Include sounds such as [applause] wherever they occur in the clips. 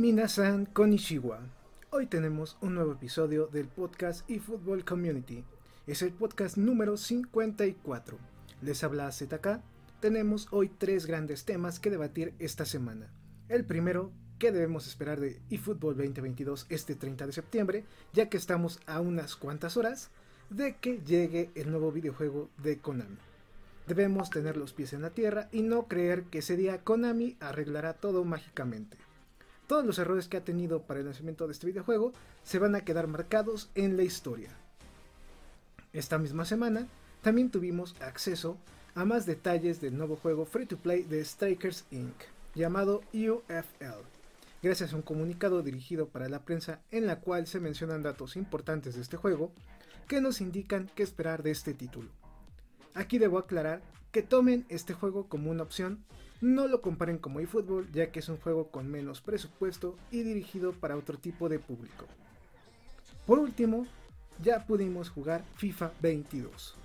Minasan Konishiwa. Hoy tenemos un nuevo episodio del podcast eFootball Community. Es el podcast número 54. Les habla ZK. Tenemos hoy tres grandes temas que debatir esta semana. El primero, ¿qué debemos esperar de eFootball 2022 este 30 de septiembre? Ya que estamos a unas cuantas horas de que llegue el nuevo videojuego de Konami. Debemos tener los pies en la tierra y no creer que ese día Konami arreglará todo mágicamente todos los errores que ha tenido para el lanzamiento de este videojuego se van a quedar marcados en la historia. Esta misma semana también tuvimos acceso a más detalles del nuevo juego free to play de Strikers Inc., llamado UFL, gracias a un comunicado dirigido para la prensa en la cual se mencionan datos importantes de este juego que nos indican qué esperar de este título. Aquí debo aclarar que tomen este juego como una opción no lo comparen como eFootball ya que es un juego con menos presupuesto y dirigido para otro tipo de público. Por último, ya pudimos jugar FIFA 22.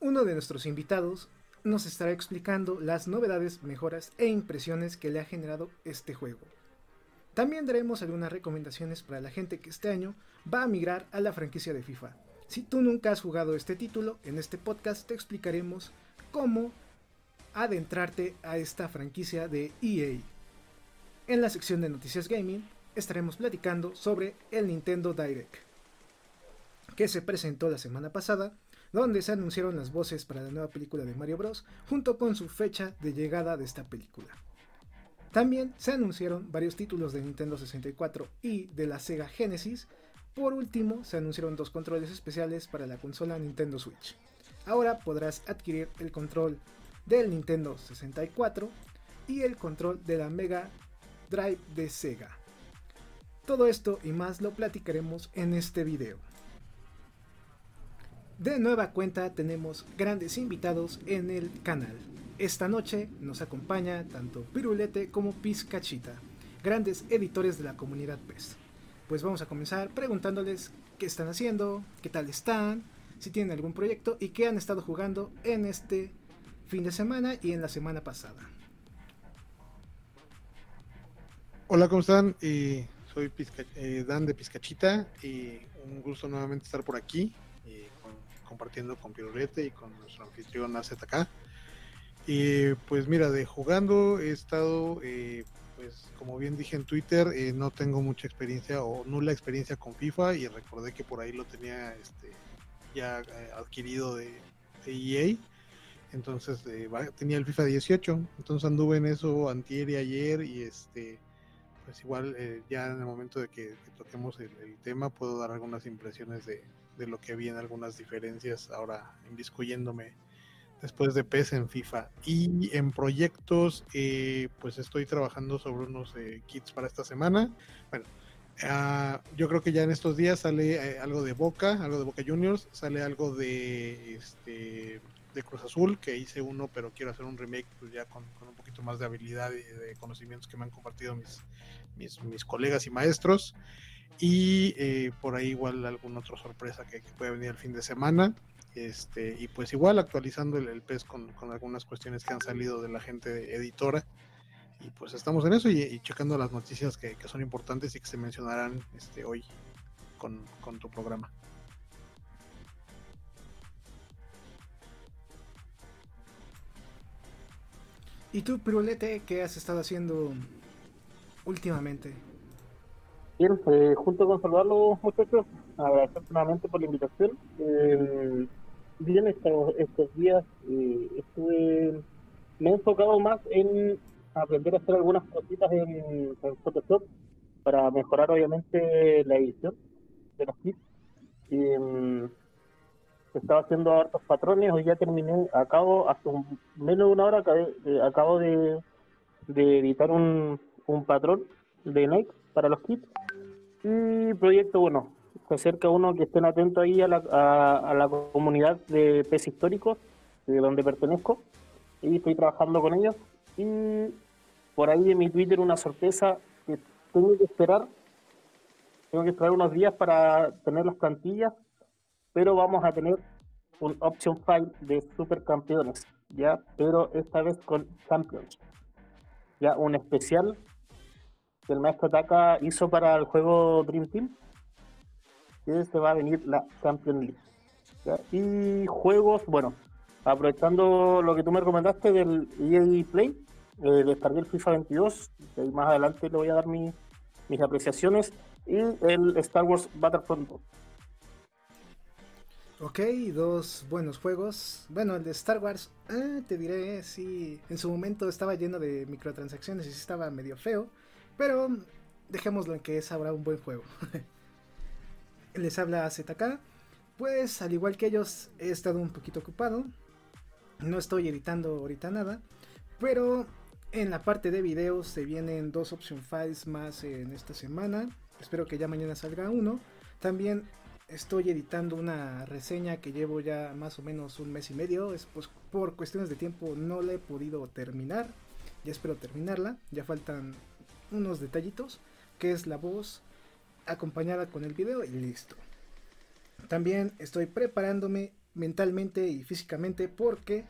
Uno de nuestros invitados nos estará explicando las novedades, mejoras e impresiones que le ha generado este juego. También daremos algunas recomendaciones para la gente que este año va a migrar a la franquicia de FIFA. Si tú nunca has jugado este título, en este podcast te explicaremos cómo adentrarte a esta franquicia de EA. En la sección de noticias gaming estaremos platicando sobre el Nintendo Direct, que se presentó la semana pasada, donde se anunciaron las voces para la nueva película de Mario Bros. junto con su fecha de llegada de esta película. También se anunciaron varios títulos de Nintendo 64 y de la Sega Genesis. Por último, se anunciaron dos controles especiales para la consola Nintendo Switch. Ahora podrás adquirir el control del Nintendo 64 y el control de la Mega Drive de Sega. Todo esto y más lo platicaremos en este video. De nueva cuenta tenemos grandes invitados en el canal. Esta noche nos acompaña tanto Pirulete como Pizcachita, grandes editores de la comunidad PES. Pues vamos a comenzar preguntándoles qué están haciendo, qué tal están, si tienen algún proyecto y qué han estado jugando en este fin de semana y en la semana pasada. Hola, ¿cómo están? Eh, soy eh, Dan de Pizcachita y un gusto nuevamente estar por aquí eh, compartiendo con Pirulete y con nuestro anfitrión AZK. Y pues mira, de jugando he estado, pues como bien dije en Twitter, no tengo mucha experiencia o nula experiencia con FIFA y recordé que por ahí lo tenía este, ya adquirido de, de EA entonces eh, tenía el FIFA 18, entonces anduve en eso antier y ayer y este, pues igual eh, ya en el momento de que, toquemos el, tema puedo dar algunas impresiones de, lo que vi en algunas diferencias ahora inviscuyéndome después de PES en FIFA. Y en proyectos, eh, pues estoy trabajando sobre unos kits para esta semana. Bueno, ah, yo creo que ya en estos días sale algo de Boca, algo de Boca Juniors, sale algo de este de Cruz Azul, que hice uno, pero quiero hacer un remake pues ya con, un poquito más de habilidad y de conocimientos que me han compartido mis, mis, colegas y maestros. Y eh, por ahí igual alguna otra sorpresa que, puede venir el fin de semana. Este, y pues igual actualizando el, el PES con, algunas cuestiones que han salido de la gente editora. Y pues estamos en eso y, checando las noticias que, son importantes y que se mencionarán este, hoy con, con tu programa. ¿Y tú, Pirulete, qué has estado haciendo últimamente? Bien, pues, junto con saludarlos, muchachos, agradecer nuevamente por la invitación. Eh, bien, estos, estos días eh, estuve, me he enfocado más en aprender a hacer algunas cositas en, Photoshop para mejorar, obviamente, la edición de los kits. Estaba haciendo hartos patrones, hoy ya terminé, acabo, hace un, menos de una hora acabo de, de editar un, un patrón de Nike para los kits. Y proyecto bueno se acerca uno que estén atentos ahí a la, a, la comunidad de pez históricos de donde pertenezco y estoy trabajando con ellos. Y por ahí en mi Twitter una sorpresa que tengo que esperar tengo que esperar unos días para tener las plantillas pero vamos a tener un option file de supercampeones ya pero esta vez con champions ya un especial que el maestro Taka hizo para el juego Dream Team. Y este va a venir la Champions League. Y juegos, bueno, aprovechando lo que tú me recomendaste del EA Play, eh, descargué el FIFA 22, y más adelante le voy a dar mis apreciaciones, y el Star Wars Battlefront 2. Ok, dos buenos juegos. Bueno, el de Star Wars, eh, te diré, sí, en su momento estaba lleno de microtransacciones y sí estaba medio feo, pero dejémoslo en que es ahora un buen juego. [laughs] Les habla ZK, pues al igual que ellos he estado un poquito ocupado, no estoy editando ahorita nada, pero en la parte de videos se vienen dos option files más en esta semana, espero que ya mañana salga uno. También estoy editando una reseña que llevo ya más o menos un mes y medio. Es, pues, por cuestiones de tiempo no la he podido terminar. Ya espero terminarla. Ya faltan unos detallitos. Que es la voz acompañada con el video y listo. También estoy preparándome mentalmente y físicamente porque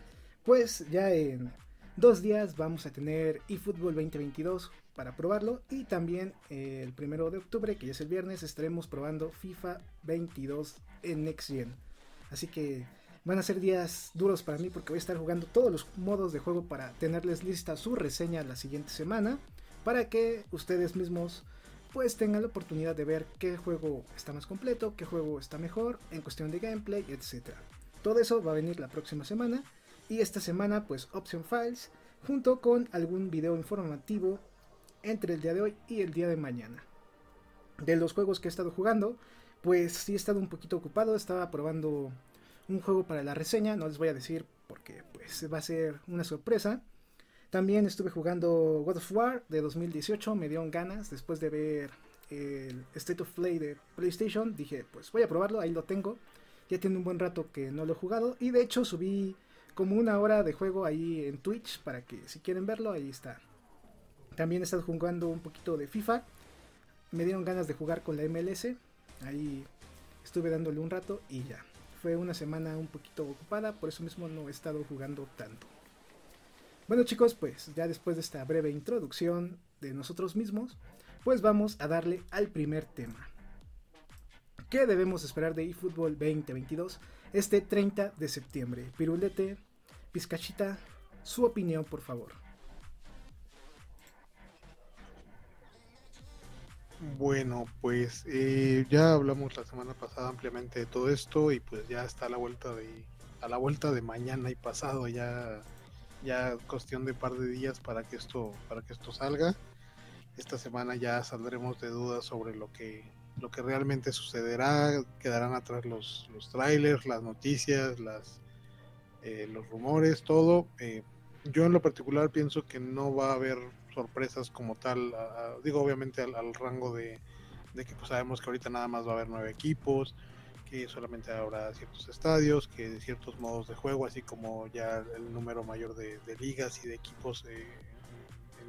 pues ya en dos días vamos a tener eFootball 2022 para probarlo. Y también eh, el primero de octubre, que es el viernes, estaremos probando FIFA 22 en Next Gen. Así que van a ser días duros para mí porque voy a estar jugando todos los modos de juego para tenerles lista su reseña la siguiente semana. Para que ustedes mismos pues tengan la oportunidad de ver qué juego está más completo, qué juego está mejor en cuestión de gameplay, etc. Todo eso va a venir la próxima semana. Y esta semana pues Option Files junto con algún video informativo entre el día de hoy y el día de mañana. De los juegos que he estado jugando, pues sí he estado un poquito ocupado, estaba probando un juego para la reseña, no les voy a decir porque pues va a ser una sorpresa. También estuve jugando God of War de 2018, me dieron ganas después de ver el State of Play de PlayStation, dije pues voy a probarlo, ahí lo tengo. Ya tiene un buen rato que no lo he jugado y de hecho subí como una hora de juego ahí en Twitch para que si quieren verlo, ahí está. También he estado jugando un poquito de FIFA. Me dieron ganas de jugar con la MLS. Ahí estuve dándole un rato y ya. Fue una semana un poquito ocupada, por eso mismo no he estado jugando tanto. Bueno chicos, pues ya después de esta breve introducción de nosotros mismos, pues vamos a darle al primer tema. ¿Qué debemos esperar de eFootball 2022 este 30 de septiembre? Pirulete, Pizcachita, su opinión por favor. Bueno, pues eh, ya hablamos la semana pasada ampliamente de todo esto y pues ya está a la vuelta de a la vuelta de mañana y pasado ya ya cuestión de par de días para que esto para que esto salga. Esta semana ya saldremos de dudas sobre lo que lo que realmente sucederá, quedarán atrás los los trailers, las noticias, las eh, los rumores, todo. Eh, yo en lo particular pienso que no va a haber sorpresas como tal, digo obviamente al, rango de, que pues sabemos que ahorita nada más va a haber nueve equipos, que solamente habrá ciertos estadios, que ciertos modos de juego, así como ya el número mayor de, ligas y de equipos eh,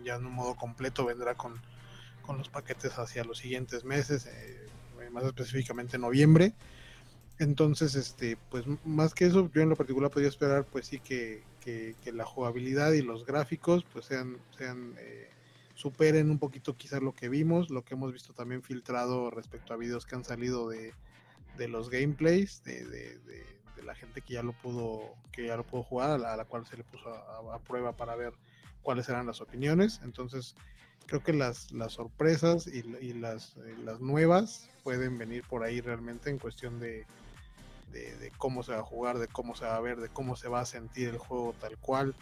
ya en un modo completo vendrá con, con los paquetes hacia los siguientes meses, eh, más específicamente noviembre. Entonces, este, pues más que eso, yo en lo particular podría esperar, pues sí que, que, la jugabilidad y los gráficos, pues sean, sean eh, superen un poquito quizás lo que vimos, lo que hemos visto también filtrado respecto a videos que han salido de, de los gameplays, de, de, la gente que ya lo pudo, que ya lo pudo jugar, a la, cual se le puso a, prueba para ver cuáles eran las opiniones. Entonces, creo que las, las sorpresas y, y las, eh, las nuevas pueden venir por ahí realmente en cuestión de, de, cómo se va a jugar, de cómo se va a ver, de cómo se va a sentir el juego tal cual.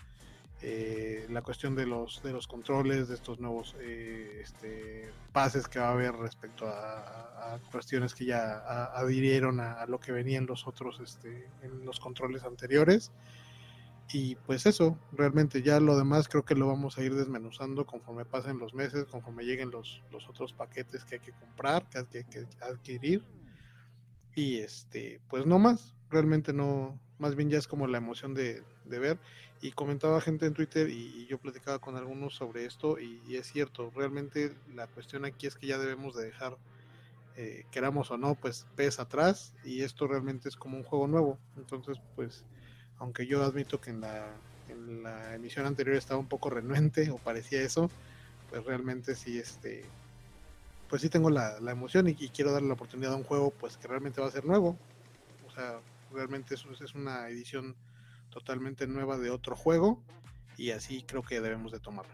eh, la cuestión de los de los controles de estos nuevos eh, este, pases que va a haber respecto a, cuestiones que ya adhirieron a, lo que venían los otros este, en los controles anteriores y pues eso realmente ya lo demás creo que lo vamos a ir desmenuzando conforme pasen los meses conforme lleguen los, los otros paquetes que hay que comprar que hay que adquirir y este pues no más realmente no más bien ya es como la emoción de, de ver y comentaba gente en Twitter y, yo platicaba con algunos sobre esto y, es cierto, realmente la cuestión aquí es que ya debemos de dejar, eh, queramos o no, pues PES atrás y esto realmente es como un juego nuevo. Entonces, pues, aunque yo admito que en la, en la emisión anterior estaba un poco renuente o parecía eso, pues realmente sí, este, pues sí tengo la, la emoción y, quiero darle la oportunidad a un juego pues que realmente va a ser nuevo. O sea, realmente eso es una edición totalmente nueva de otro juego y así creo que debemos de tomarlo.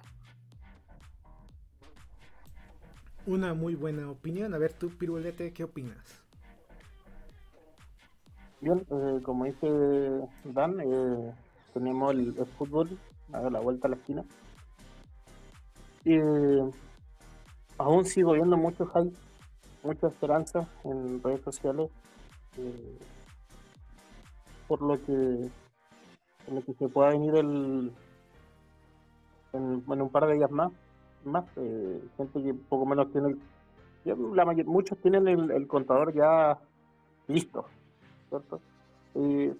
Una muy buena opinión. A ver tú, Pirulete, ¿qué opinas? Bien, eh, como dice Dan, eh, tenemos el, fútbol a la vuelta a la esquina. Y aún sigo viendo mucho hype, mucha esperanza en redes sociales. Eh, por lo que en el que se pueda venir el en, un par de días más más eh, gente que poco menos tiene la muchos tienen el, contador ya listo ¿cierto?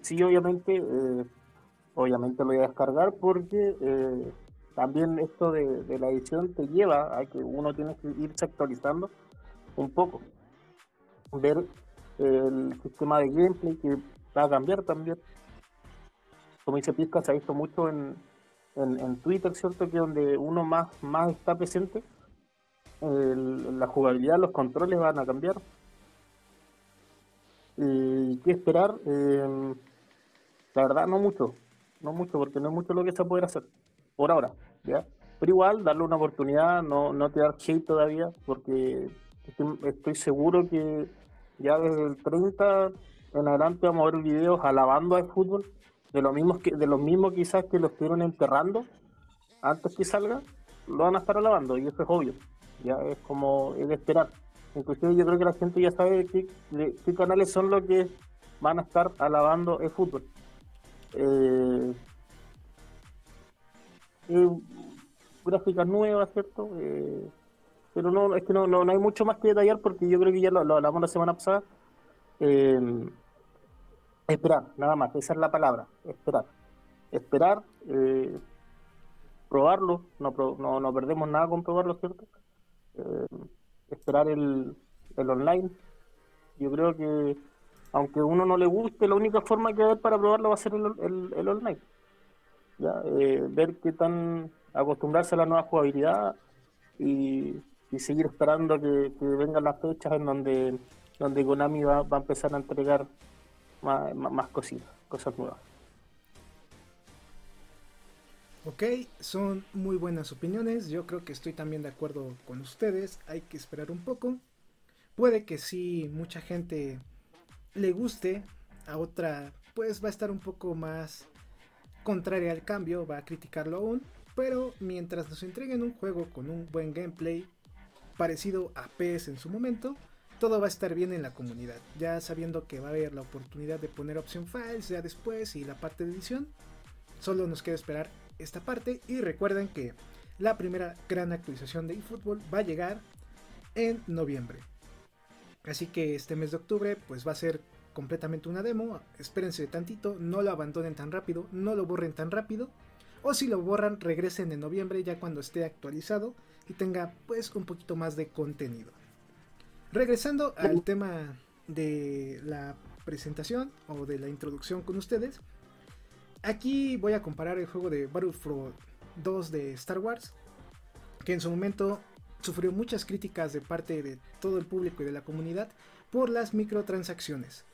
sí obviamente eh, obviamente lo voy a descargar porque eh, también esto de, la edición te lleva a que uno tiene que irse actualizando un poco ver el sistema de gameplay que va a cambiar también como dice Pizca, se ha visto mucho en, en, Twitter, ¿cierto? Que donde uno más, más está presente, la jugabilidad, los controles van a cambiar. ¿Y qué esperar? Eh, la verdad, no mucho, no mucho, porque no es mucho lo que se poder hacer, por ahora, ¿ya? Pero igual, darle una oportunidad, no, no tirar hate todavía, porque estoy, estoy seguro que ya desde el 30 en adelante vamos a ver videos alabando al fútbol de los mismos que de los mismos quizás que lo estuvieron enterrando antes que salga lo van a estar alabando y eso es obvio ya es como es de esperar. Inclusive yo creo que la gente ya sabe qué, qué canales son los que van a estar alabando el fútbol. Eh, eh, gráficas nuevas cierto eh, pero no es que no, no, hay mucho más que detallar porque yo creo que ya lo, hablamos la semana pasada eh, Esperar, nada más, esa es la palabra, esperar. Esperar, eh, probarlo, no, no, no, perdemos nada con probarlo, ¿cierto? Eh, esperar el, el online. Yo creo que, aunque a uno no le guste, la única forma que hay para probarlo va a ser el, el, online. ¿Ya? Eh, ver qué tan acostumbrarse a la nueva jugabilidad y, y seguir esperando que, vengan las fechas en donde, donde Konami va, va a empezar a entregar más, más cositas, cosas nuevas. Ok, son muy buenas opiniones. Yo creo que estoy también de acuerdo con ustedes. Hay que esperar un poco. Puede que si mucha gente le guste, a otra pues va a estar un poco más contraria al cambio, va a criticarlo aún. Pero mientras nos entreguen un juego con un buen gameplay parecido a PS en su momento, todo va a estar bien en la comunidad. Ya sabiendo que va a haber la oportunidad de poner opción files ya después y la parte de edición, solo nos queda esperar esta parte y recuerden que la primera gran actualización de eFootball va a llegar en noviembre. Así que este mes de octubre pues va a ser completamente una demo, espérense tantito, no lo abandonen tan rápido, no lo borren tan rápido, o si lo borran regresen en noviembre ya cuando esté actualizado y tenga pues un poquito más de contenido. Regresando al tema de la presentación o de la introducción con ustedes, aquí voy a comparar el juego de Battlefront 2 de Star Wars, que en su momento sufrió muchas críticas de parte de todo el público y de la comunidad por las microtransacciones.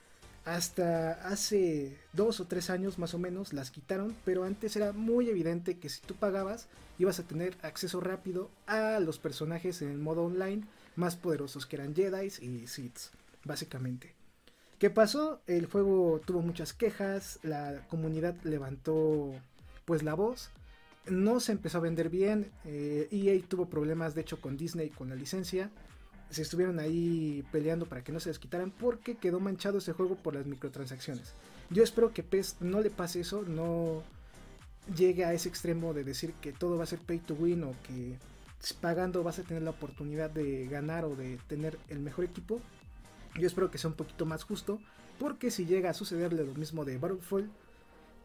Hasta hace dos o tres años más o menos las quitaron, pero antes era muy evidente que si tú pagabas ibas a tener acceso rápido a los personajes en el modo online más poderosos que eran Jedi y Sith, básicamente. ¿Qué pasó? El juego tuvo muchas quejas, la comunidad levantó pues la voz no se empezó a vender bien. EA e tuvo problemas, de hecho, con Disney con la licencia. Se estuvieron ahí peleando para que no se les quitaran porque quedó manchado ese juego por las microtransacciones. Yo espero que PES no le pase eso, no llegue a ese extremo de decir que todo va a ser pay to win o que pagando vas a tener la oportunidad de ganar o de tener el mejor equipo. Yo espero que sea un poquito más justo porque si llega a sucederle lo mismo de Battlefield,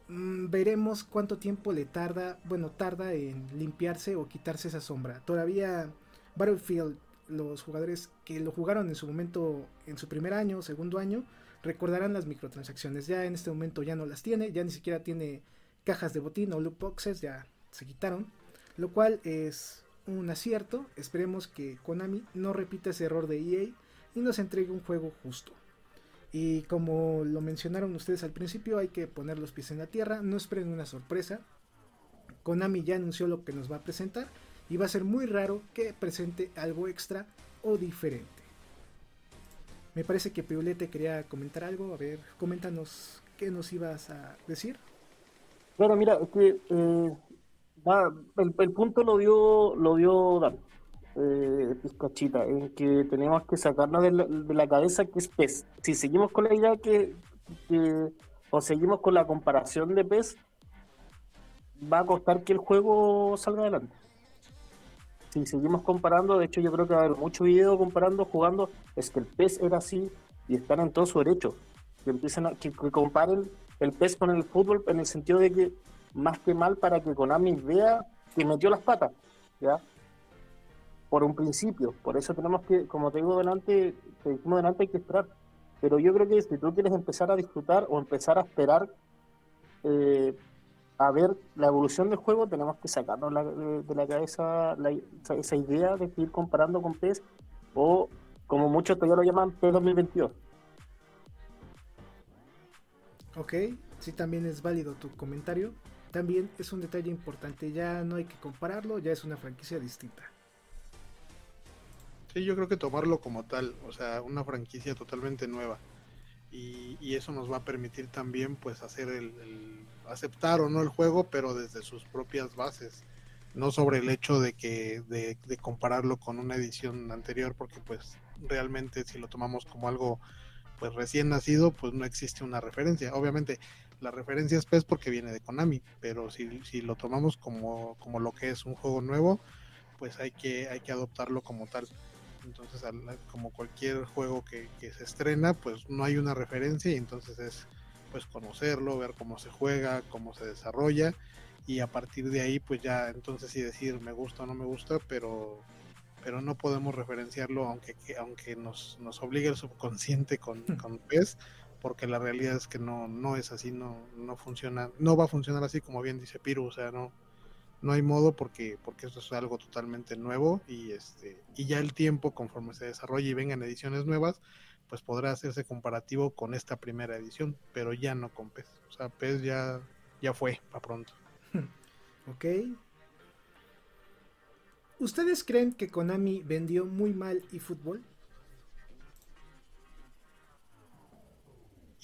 Mm, veremos cuánto tiempo le tarda, bueno, tarda en limpiarse o quitarse esa sombra. Todavía Battlefield, los jugadores que lo jugaron en su momento, en su primer año, segundo año, recordarán las microtransacciones. Ya en este momento ya no las tiene, ya ni siquiera tiene cajas de botín o loot boxes, ya se quitaron. Lo cual es un acierto. Esperemos que Konami no repita ese error de EA y nos entregue un juego justo. Y como lo mencionaron ustedes al principio, hay que poner los pies en la tierra, no esperen una sorpresa. Konami ya anunció lo que nos va a presentar y va a ser muy raro que presente algo extra o diferente. Me parece que Piulete quería comentar algo, a ver, coméntanos qué nos ibas a decir. Bueno, mira, que eh, el, punto lo dio, lo dio Dan eh, Pizcachita, en que tenemos que sacarnos de la, cabeza que es PES. Si seguimos con la idea que, o seguimos con la comparación de PES, va a costar que el juego salga adelante. Si seguimos comparando, de hecho yo creo que va a haber mucho video comparando, jugando, es que el PES era así y están en todo su derecho. Que empiecen a que, comparen el PES con el fútbol en el sentido de que más que mal para que Konami vea que metió las patas, ¿ya? por un principio. Por eso tenemos que, como te digo delante, te dijimos delante, hay que esperar. Pero yo creo que si tú quieres empezar a disfrutar o empezar a esperar eh, a ver la evolución del juego, tenemos que sacarnos de, la cabeza esa, idea de ir comparando con PES o, como muchos todavía lo llaman, PES 2022. Ok, sí, también es válido tu comentario. También es un detalle importante, ya no hay que compararlo, ya es una franquicia distinta. Sí, yo creo que tomarlo como tal, o sea, una franquicia totalmente nueva. Y, eso nos va a permitir también pues hacer el, aceptar o no el juego, pero desde sus propias bases, no sobre el hecho de que de, compararlo con una edición anterior, porque pues realmente si lo tomamos como algo pues recién nacido, pues no existe una referencia. Obviamente la referencia es PES porque viene de Konami, pero si, si lo tomamos como, como lo que es un juego nuevo, pues hay que, hay que adoptarlo como tal. Entonces, como cualquier juego que, se estrena, pues no hay una referencia y entonces es pues conocerlo, ver cómo se juega, cómo se desarrolla y a partir de ahí pues ya entonces sí decir me gusta o no me gusta, pero pero no podemos referenciarlo aunque aunque nos, nos obligue el subconsciente con, hmm. con PES porque la realidad es que no no es así, no no funciona, no va a funcionar así como bien dice Piru, o sea, no no hay modo porque porque esto es algo totalmente nuevo y este y ya el tiempo conforme se desarrolle y vengan ediciones nuevas pues podrá hacerse comparativo con esta primera edición pero ya no con PES o sea PES ya ya fue para pronto. [laughs] Ok. ¿Ustedes creen que Konami vendió muy mal eFootball?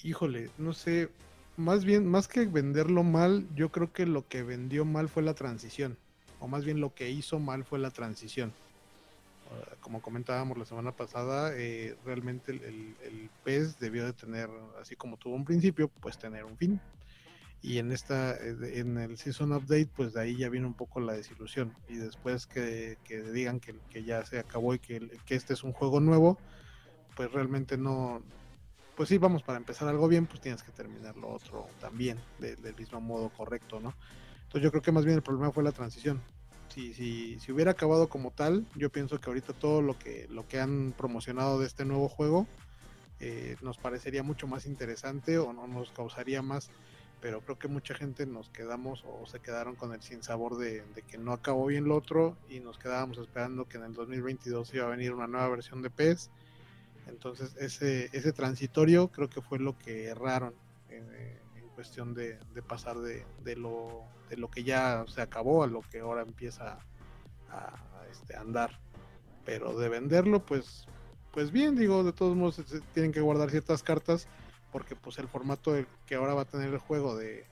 Híjole, no sé, más bien, más que venderlo mal, yo creo que lo que vendió mal fue la transición, o más bien lo que hizo mal fue la transición. Como comentábamos la semana pasada, eh, realmente el, el, PES debió de tener, así como tuvo un principio, pues tener un fin. Y en esta, eh, en el Season Update, pues de ahí ya viene un poco la desilusión. Y después que, que digan que, que, ya se acabó y que, que este es un juego nuevo, pues realmente no, pues sí, vamos, para empezar algo bien, pues tienes que terminar lo otro también, del mismo modo correcto, ¿no? Entonces yo creo que más bien el problema fue la transición. Si, si, si hubiera acabado como tal, yo pienso que ahorita todo lo que, lo que han promocionado de este nuevo juego eh, nos parecería mucho más interesante o no nos causaría más, pero creo que mucha gente nos quedamos o se quedaron con el sinsabor de, de que no acabó bien lo otro y nos quedábamos esperando que en el 2022 iba a venir una nueva versión de PES entonces ese, ese transitorio creo que fue lo que erraron en, cuestión de, pasar de, lo, de lo que ya se acabó a lo que ahora empieza a, este, andar. Pero de venderlo, pues, pues bien, digo, de todos modos tienen que guardar ciertas cartas porque pues el formato que ahora va a tener el juego de,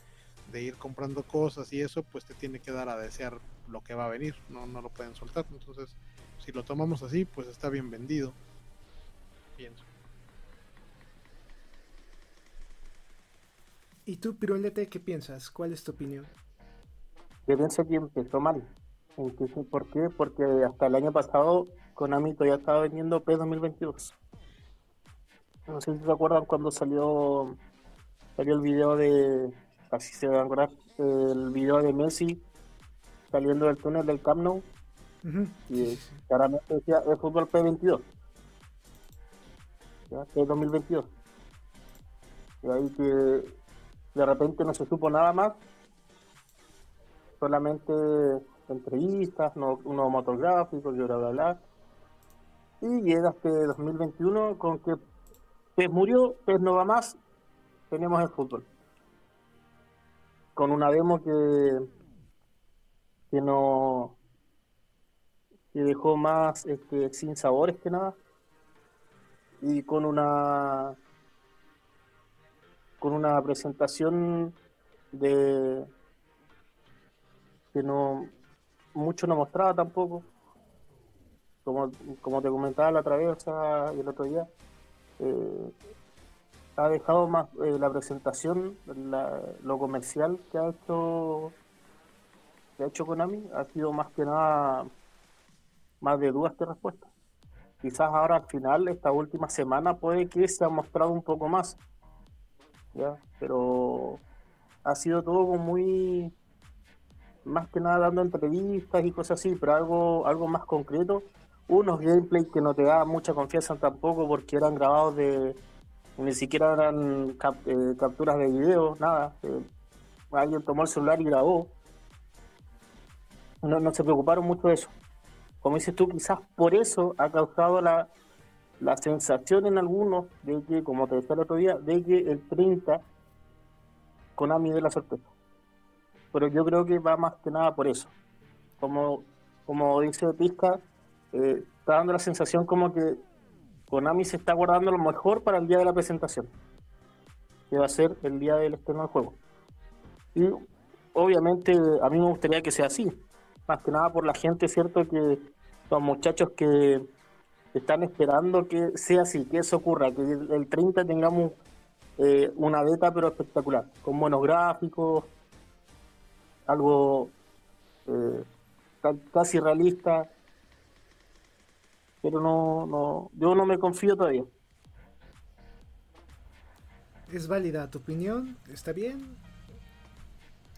de ir comprando cosas y eso, pues te tiene que dar a desear lo que va a venir, no, no lo pueden soltar. Entonces, si lo tomamos así, pues está bien vendido. Pienso. ¿Y tú, Pirulete, qué piensas? ¿Cuál es tu opinión? Yo pienso que empezó mal. ¿Por qué? Porque hasta el año pasado Konami todavía estaba vendiendo P2022. No sé si se acuerdan cuando salió salió el video de así se van a acordar el video de Messi saliendo del túnel del Camp Nou y claramente decía el fútbol P22 ¿ya? P2022 y ahí que de repente no se supo nada más solamente entrevistas, no, unos motográficos, bla, bla, bla. Y llega este 2021 con que PES murió, PES no va más, tenemos el fútbol. Con una demo que, que no que dejó más este, sin sabores que nada y con una con una presentación de que no mucho no mostraba tampoco. Como, como te comentaba la otra vez, el otro día, eh, ha dejado más eh, la presentación, lo comercial que ha hecho que ha hecho Konami, ha sido más que nada más de dudas que respuestas. Quizás ahora al final, esta última semana, puede que se ha mostrado un poco más. ¿ya? Pero ha sido todo muy más que nada dando entrevistas y cosas así, pero algo, algo más concreto. Unos gameplays que no te da mucha confianza tampoco porque eran grabados de. ni siquiera eran eh, capturas de video, nada. Eh, alguien tomó el celular y grabó. No, no se preocuparon mucho de eso. Como dices tú, quizás por eso ha causado la, la sensación en algunos de que, como te decía el otro día, de que el 30 Konami de la sorpresa pero yo creo que va más que nada por eso. Como, como dice Pizca, eh, está dando la sensación como que Konami se está guardando lo mejor para el día de la presentación, que va a ser el día del estreno del juego. Y obviamente a mí me gustaría que sea así, más que nada por la gente, ¿cierto? Que los muchachos que están esperando que sea así, que eso ocurra, que el 30 tengamos eh, una beta pero espectacular, con buenos gráficos, algo eh, casi realista, pero no, no, yo no me confío todavía. Es válida tu opinión, está bien.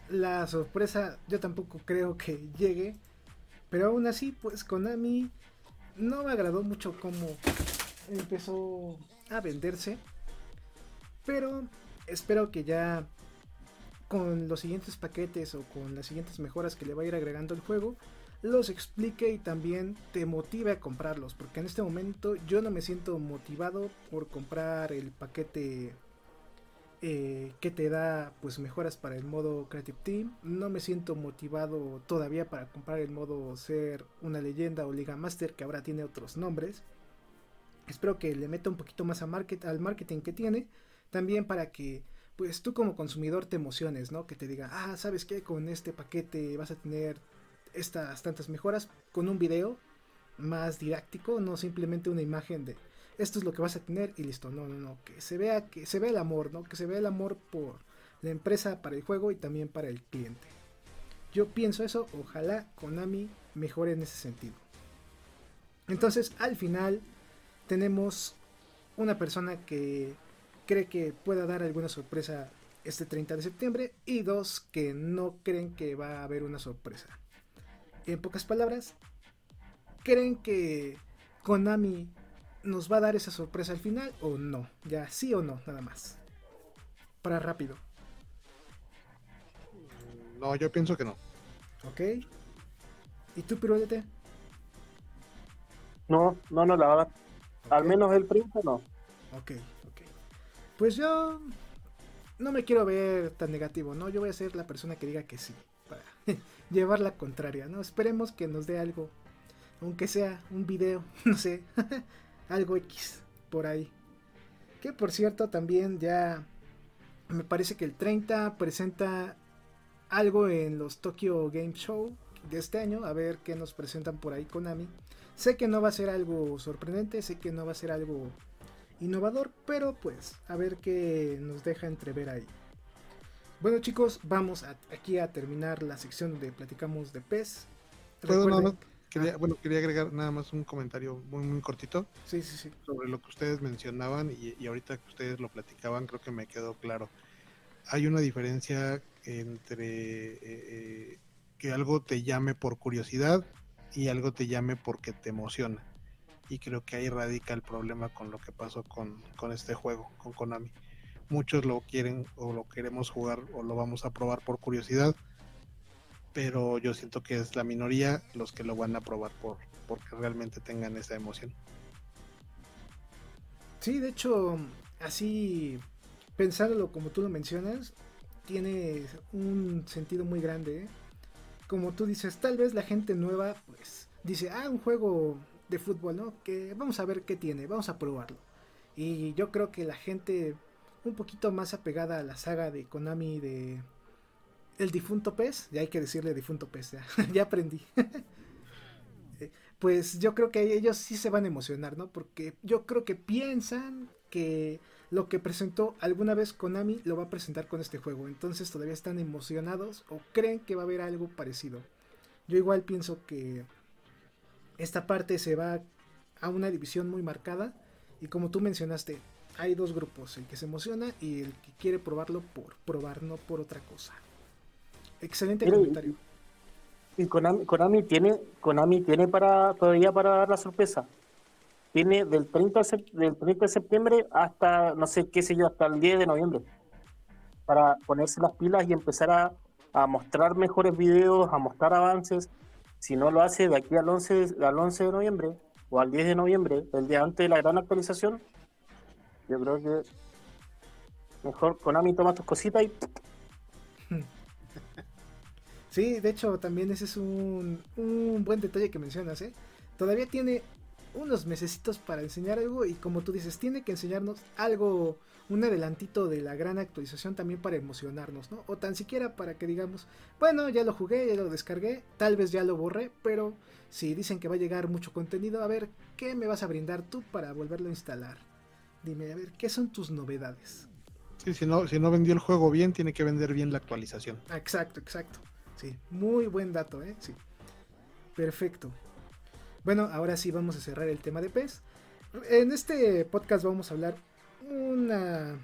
La sorpresa yo tampoco creo que llegue, pero aún así, pues Konami no me agradó mucho cómo empezó a venderse, pero espero que ya con los siguientes paquetes o con las siguientes mejoras que le va a ir agregando el juego, los explique y también te motive a comprarlos. Porque en este momento yo no me siento motivado por comprar el paquete eh, que te da pues mejoras para el modo Creative Team. No me siento motivado todavía para comprar el modo ser una leyenda o Liga Master que ahora tiene otros nombres. Espero que le meta un poquito más al marketing que tiene. También para que pues tú como consumidor te emociones, ¿no? Que te diga, ah, ¿sabes qué? Con este paquete vas a tener estas tantas mejoras con un video más didáctico, no simplemente una imagen de esto es lo que vas a tener y listo. No, no, no, que se vea que se vea el amor, ¿no? Que se vea el amor por la empresa para el juego y también para el cliente. Yo pienso eso, ojalá Konami mejore en ese sentido. Entonces, al final tenemos una persona que cree que pueda dar alguna sorpresa este 30 de septiembre y dos que no creen que va a haber una sorpresa. En pocas palabras, ¿creen que Konami nos va a dar esa sorpresa al final o no? Ya sí o no, nada más. Para rápido. No, yo pienso que no. Ok. ¿Y tú, Pirulete? No, no, no, la verdad. Al menos el 30 no. Ok. Pues yo no me quiero ver tan negativo, ¿no? Yo voy a ser la persona que diga que sí, para [laughs] llevar la contraria, ¿no? Esperemos que nos dé algo, aunque sea un video, [laughs] no sé, algo X por ahí. Que por cierto también ya me parece que el 30 presenta algo en los Tokyo Game Show de este año, a ver qué nos presentan por ahí Konami. Sé que no va a ser algo sorprendente, sé que no va a ser algo innovador, pero pues a ver qué nos deja entrever ahí. Bueno chicos, vamos aquí a terminar la sección donde platicamos de PES. Quería, bueno, quería agregar nada más un comentario muy muy cortito. Sí, sí, sí. Sobre lo que ustedes mencionaban y, ahorita que ustedes lo platicaban, creo que me quedó claro. Hay una diferencia entre eh, eh, que algo te llame por curiosidad y algo te llame porque te emociona. Y creo que ahí radica el problema con lo que pasó con, con este juego, con Konami muchos lo quieren o lo queremos jugar o lo vamos a probar por curiosidad, pero yo siento que es la minoría los que lo van a probar por porque realmente tengan esa emoción. Sí, de hecho, así pensándolo como tú lo mencionas, tiene un sentido muy grande. ¿eh? Como tú dices, tal vez la gente nueva, pues, dice, ah, un juego de fútbol, ¿no? Que vamos a ver qué tiene, vamos a probarlo. Y yo creo que la gente un poquito más apegada a la saga de Konami de El difunto pez, ya hay que decirle difunto pez, ya, [laughs] ya aprendí. Pues yo creo que ellos sí se van a emocionar, ¿no? Porque yo creo que piensan que lo que presentó alguna vez Konami lo va a presentar con este juego. Entonces todavía están emocionados o creen que va a haber algo parecido. Yo igual pienso que esta parte se va a una división muy marcada. Y como tú mencionaste, hay dos grupos, el que se emociona y el que quiere probarlo por probar, no por otra cosa. Excelente comentario. Y Konami, tiene, Konami tiene para todavía para dar la sorpresa. Tiene del 30, del 30 de septiembre hasta, no sé qué sé yo, hasta el 10 de noviembre. Para ponerse las pilas y empezar a, a mostrar mejores videos, a mostrar avances. Si no lo hace de aquí al 11, al 11 de noviembre o al 10 de noviembre, el día antes de la gran actualización, yo creo que mejor Konami toma tus cositas y. Sí, de hecho, también ese es un, un buen detalle que mencionas, ¿eh? Todavía tiene unos mesecitos para enseñar algo y como tú dices, tiene que enseñarnos algo, un adelantito de la gran actualización también para emocionarnos, ¿no? O tan siquiera para que digamos, bueno, ya lo jugué, ya lo descargué, tal vez ya lo borré, pero si dicen que va a llegar mucho contenido, a ver, ¿qué me vas a brindar tú para volverlo a instalar? Dime, a ver, ¿qué son tus novedades? Sí, si no, si no vendió el juego bien, tiene que vender bien la actualización. Exacto, exacto. Sí, muy buen dato, ¿eh? Sí. Perfecto. Bueno, ahora sí vamos a cerrar el tema de PES. En este podcast vamos a hablar una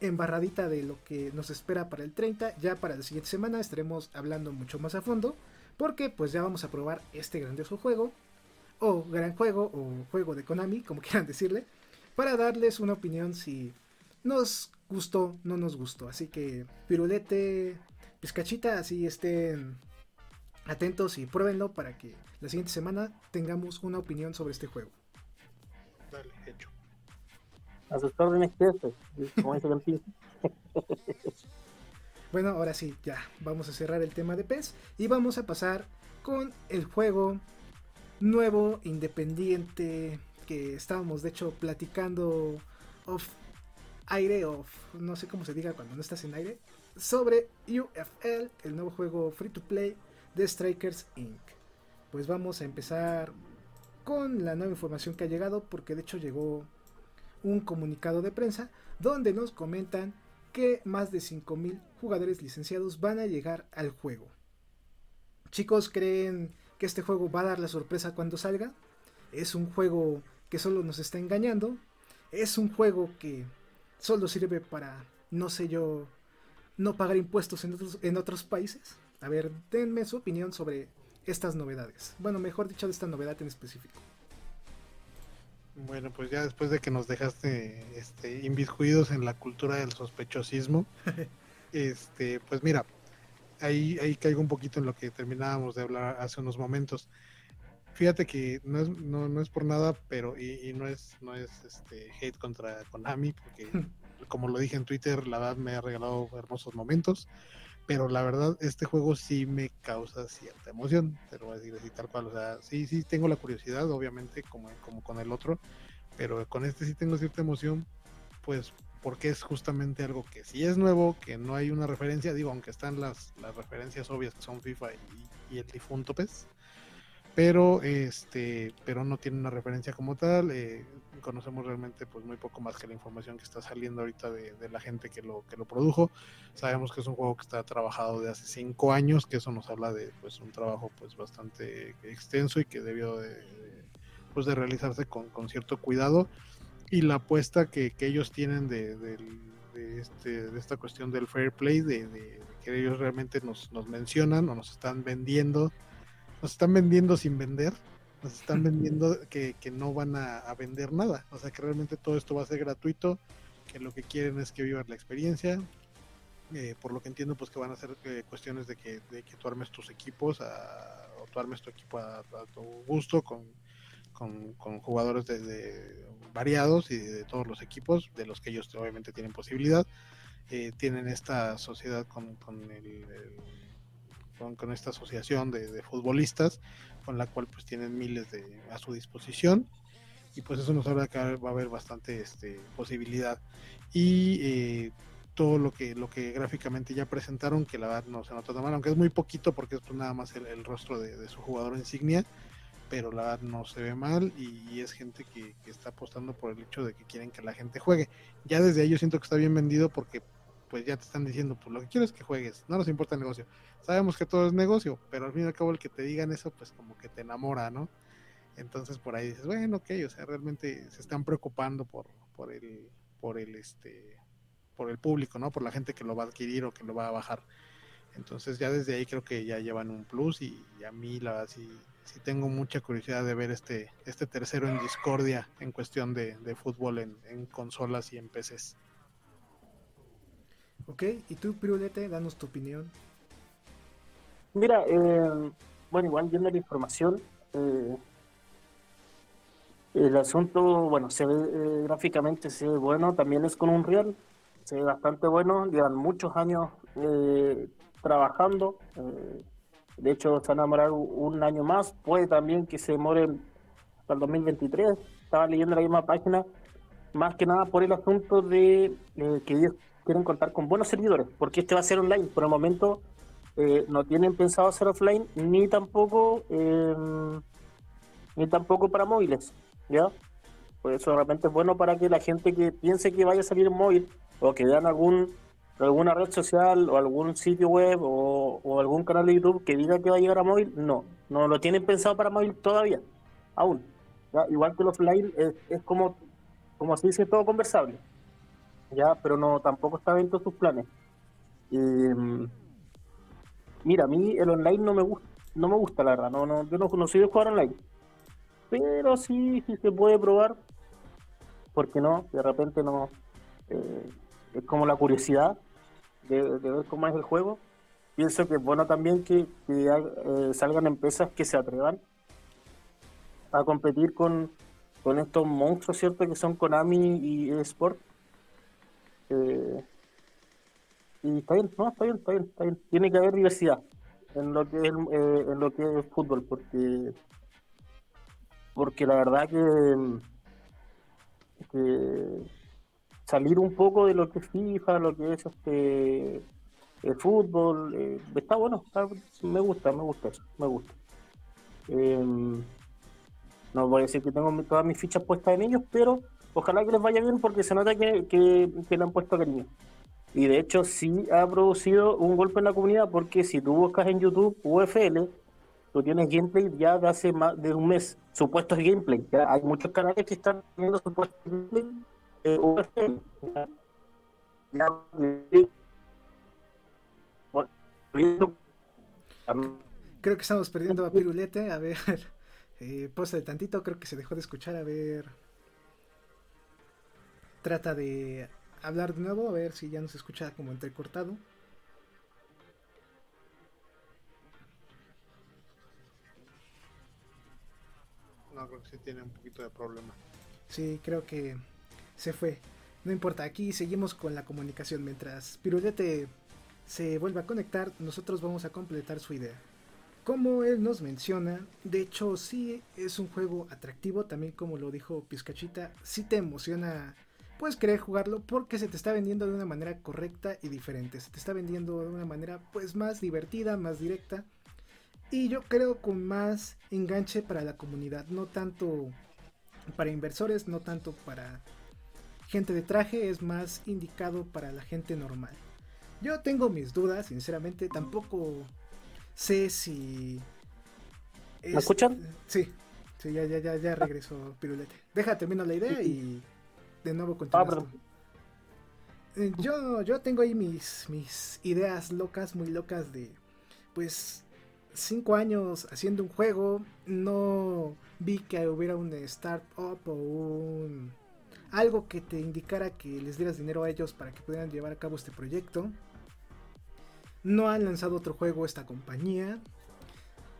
embarradita de lo que nos espera para el 30. Ya para la siguiente semana estaremos hablando mucho más a fondo. Porque pues ya vamos a probar este grandioso juego. O gran juego. O juego de Konami, como [laughs] quieran decirle para darles una opinión si nos gustó, no nos gustó. Así que, pirulete, pizcachita, así estén atentos y pruébenlo para que la siguiente semana tengamos una opinión sobre este juego. Dale, hecho. A sus órdenes, como dice [laughs] Bueno, ahora sí, ya, vamos a cerrar el tema de PES y vamos a pasar con el juego nuevo, independiente, que estábamos de hecho platicando off aire, off, no sé cómo se diga cuando no estás en aire, sobre UFL, el nuevo juego free to play de Strikers Inc. Pues vamos a empezar con la nueva información que ha llegado, porque de hecho llegó un comunicado de prensa donde nos comentan que más de 5.000 jugadores licenciados van a llegar al juego. Chicos, ¿creen que este juego va a dar la sorpresa cuando salga? Es un juego que solo nos está engañando. Es un juego que solo sirve para, no sé yo, no pagar impuestos en otros, en otros países. A ver, denme su opinión sobre estas novedades. Bueno, mejor dicho, de esta novedad en específico. Bueno, pues ya después de que nos dejaste este, inviscuidos en la cultura del sospechosismo, [laughs] este, pues mira, ahí, ahí caigo un poquito en lo que terminábamos de hablar hace unos momentos. Fíjate que no es, no, no es por nada, pero y, no es no es este hate contra Konami, porque [laughs] como lo dije en Twitter, la verdad me ha regalado hermosos momentos, pero la verdad este juego sí me causa cierta emoción, te lo voy a decir así tal cual, o sea, sí, sí tengo la curiosidad, obviamente, como, como con el otro, pero con este sí tengo cierta emoción, pues porque es justamente algo que si es nuevo, que no hay una referencia, digo, aunque están las, las referencias obvias que son FIFA y, el difunto PES, pero este pero no tiene una referencia como tal eh, conocemos realmente pues muy poco más que la información que está saliendo ahorita de, la gente que lo que lo produjo. Sabemos que es un juego que está trabajado de hace cinco años que eso nos habla de pues un trabajo pues bastante extenso y que debió de, pues de realizarse con, con cierto cuidado. Y la apuesta que, que ellos tienen de, de, este, de esta cuestión del fair play de, que ellos realmente nos, nos mencionan o nos están vendiendo nos están vendiendo sin vender, nos están vendiendo que, no van a, vender nada, o sea que realmente todo esto va a ser gratuito, que lo que quieren es que vivas la experiencia, eh, por lo que entiendo pues que van a ser eh, cuestiones de que, de que tú armes tus equipos, a, o tú armes tu equipo a, tu gusto con, con, jugadores de, variados y de, todos los equipos, de los que ellos obviamente tienen posibilidad. Eh, tienen esta sociedad con, con el con, esta asociación de, futbolistas, con la cual pues tienen miles de, a su disposición. Y pues eso nos habla que va a haber bastante este, posibilidad. Y eh, todo lo que lo que gráficamente ya presentaron que la verdad no se nota tan mal aunque es muy poquito porque es pues, nada más el, rostro de, su jugador insignia pero la verdad no se ve mal. Y, es gente que, que, está apostando por el hecho de que quieren que la gente juegue. Ya desde ahí yo siento que está bien vendido porque pues ya te están diciendo, pues lo que quiero es que juegues, no nos importa el negocio. Sabemos que todo es negocio, pero al fin y al cabo el que te digan eso, pues como que te enamora, ¿no? Entonces por ahí dices, bueno, ok, o sea, realmente se están preocupando por, por el, por el, este, por el público, ¿no? Por la gente que lo va a adquirir o que lo va a bajar. Entonces ya desde ahí creo que ya llevan un plus y, a mí la verdad sí, sí, tengo mucha curiosidad de ver este, este tercero en discordia en cuestión de, fútbol en, en consolas y en PCs. Ok, y tú, Pirulete, danos tu opinión. Mira, eh, bueno, igual viendo la información, eh, el asunto, bueno, se ve eh, gráficamente, se ve bueno, también es con un real, se ve bastante bueno, llevan muchos años trabajando, de hecho se van a demorar un año más, puede también que se demore hasta el 2023, estaba leyendo la misma página, más que nada por el asunto de que ellos quieren contar con buenos servidores, porque este va a ser online. Por el momento eh, no tienen pensado hacer offline, ni tampoco eh, ni tampoco para móviles, ¿ya? Por eso de repente es bueno para que la gente que piense que vaya a salir en móvil o que vean algún alguna red social o algún sitio web o, algún canal de YouTube que diga que va a llegar a móvil, no, no lo tienen pensado para móvil todavía, aún. Igual que el offline es, es como, como se dice, todo conversable ya, pero no, tampoco está dentro de sus planes. Em, mira, a mí el online no me gusta, no me gusta la verdad, no, no, yo no, soy de jugar online. Pero sí, sí se puede probar, porque no, de repente no, eh, es como la curiosidad de, ver cómo es el juego. Pienso que es bueno también que, eh, salgan empresas que se atrevan a competir con, con estos monstruos, ¿cierto? Que son Konami y Sport y está bien, no, está bien, está bien, está bien. Tiene que haber diversidad en lo que es, eh, en lo que es fútbol, porque porque la verdad que, salir un poco de lo que es FIFA, lo que es este el fútbol, eh, está bueno, me gusta, me gusta eso, me gusta. Em, no voy a decir que tengo todas mis fichas puestas en ellos, pero ojalá que les vaya bien porque se nota que, que, le han puesto cariño. Y de hecho sí ha producido un golpe en la comunidad porque si tú buscas en YouTube UFL, tú tienes gameplay ya de hace más de un mes, supuestos gameplay. ¿ya? Hay muchos canales que están viendo supuestos gameplay de UFL. Creo que estamos perdiendo a Pirulete. A ver, [laughs] eh, posa de tantito, creo que se dejó de escuchar. A ver trata de hablar de nuevo, a ver si ya nos escucha como entrecortado. No, creo que sí tiene un poquito de problema. Sí, creo que se fue. No importa, aquí seguimos con la comunicación. Mientras Pirulete se vuelve a conectar, nosotros vamos a completar su idea. Como él nos menciona, de hecho sí es un juego atractivo, también como lo dijo Pizcachita, sí te emociona puedes querer jugarlo porque se te está vendiendo de una manera correcta y diferente. Se te está vendiendo de una manera pues más divertida, más directa. Y yo creo con más enganche para la comunidad. No tanto para inversores, no tanto para gente de traje. Es más indicado para la gente normal. Yo tengo mis dudas, sinceramente. Tampoco sé si... ¿Me escuchan? Sí, sí, ya, ya, ya, ya regresó Pirulete. Deja, termino la idea y de nuevo continuamos. Eh, yo, yo tengo ahí mis, mis ideas locas, muy locas de, pues, cinco años haciendo un juego, no vi que hubiera un startup o un algo que te indicara que les dieras dinero a ellos para que pudieran llevar a cabo este proyecto. No han lanzado otro juego esta compañía.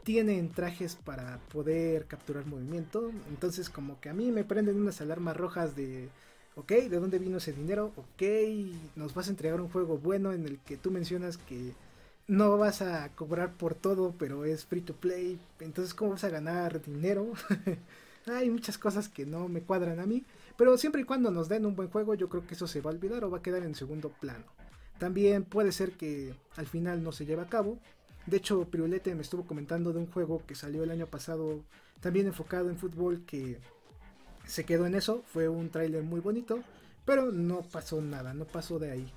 Tienen trajes para poder capturar movimiento. Entonces como que a mí me prenden unas alarmas rojas de ok, ¿de dónde vino ese dinero? Ok, nos vas a entregar un juego bueno en el que tú mencionas que no vas a cobrar por todo, pero es free to play. Entonces, ¿cómo vas a ganar dinero? [laughs] Hay muchas cosas que no me cuadran a mí. Pero siempre y cuando nos den un buen juego, yo creo que eso se va a olvidar o va a quedar en segundo plano. También puede ser que al final no se lleve a cabo. De hecho, Pirulete me estuvo comentando de un juego que salió el año pasado, también enfocado en fútbol, que se quedó en eso, fue un tráiler muy bonito, pero no pasó nada, no pasó de ahí.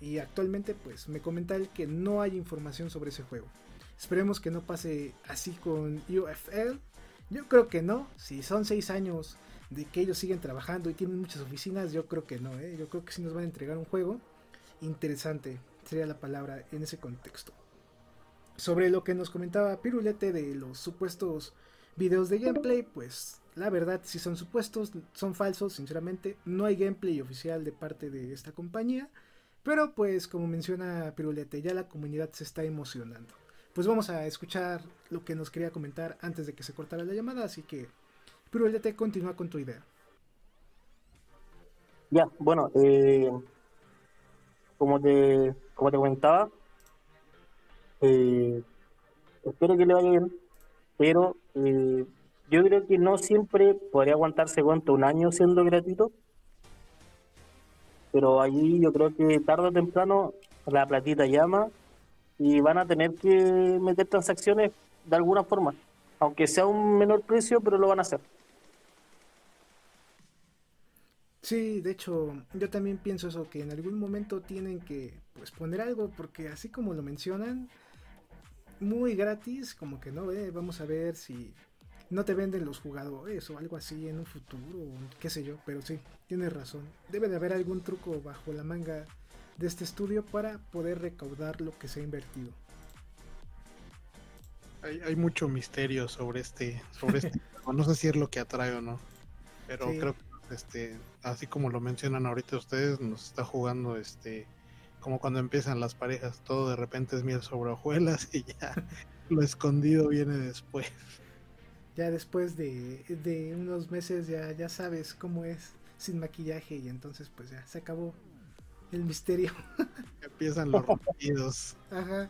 Y actualmente pues me comenta que no hay información sobre ese juego. Esperemos que no pase así con UFL. Yo creo que no, si son seis años de que ellos siguen trabajando y tienen muchas oficinas, yo creo que no, ¿eh? yo creo que sí nos van a entregar un juego interesante, sería la palabra en ese contexto. Sobre lo que nos comentaba Pirulete de los supuestos videos de gameplay, pues la verdad, si son supuestos, son falsos, sinceramente. No hay gameplay oficial de parte de esta compañía. Pero pues como menciona Pirulete, ya la comunidad se está emocionando. Pues vamos a escuchar lo que nos quería comentar antes de que se cortara la llamada. Así que Pirulete, continúa con tu idea. Ya, bueno, eh, como, te, como te comentaba, eh, espero que le vaya bien, pero eh, yo creo que no siempre podría aguantarse cuánto, un año siendo gratuito. Pero allí yo creo que tarde o temprano la platita llama y van a tener que meter transacciones de alguna forma. Aunque sea un menor precio, pero lo van a hacer. Sí, de hecho, yo también pienso eso, que en algún momento tienen que pues poner algo, porque así como lo mencionan, muy gratis, como que no, eh, vamos a ver si no te venden los jugadores o algo así en un futuro, qué sé yo, pero sí, tienes razón. Debe de haber algún truco bajo la manga de este estudio para poder recaudar lo que se ha invertido. Hay, mucho misterio sobre este, sobre este [laughs] no sé si es lo que atrae o no, pero creo que este, así como lo mencionan ahorita ustedes, nos está jugando este como cuando empiezan las parejas, todo de repente es miel sobre hojuelas [laughs] y ya lo escondido viene después ya después de, unos meses ya, ya sabes cómo es sin maquillaje y entonces pues ya se acabó el misterio. Empiezan los rompidos. Ajá.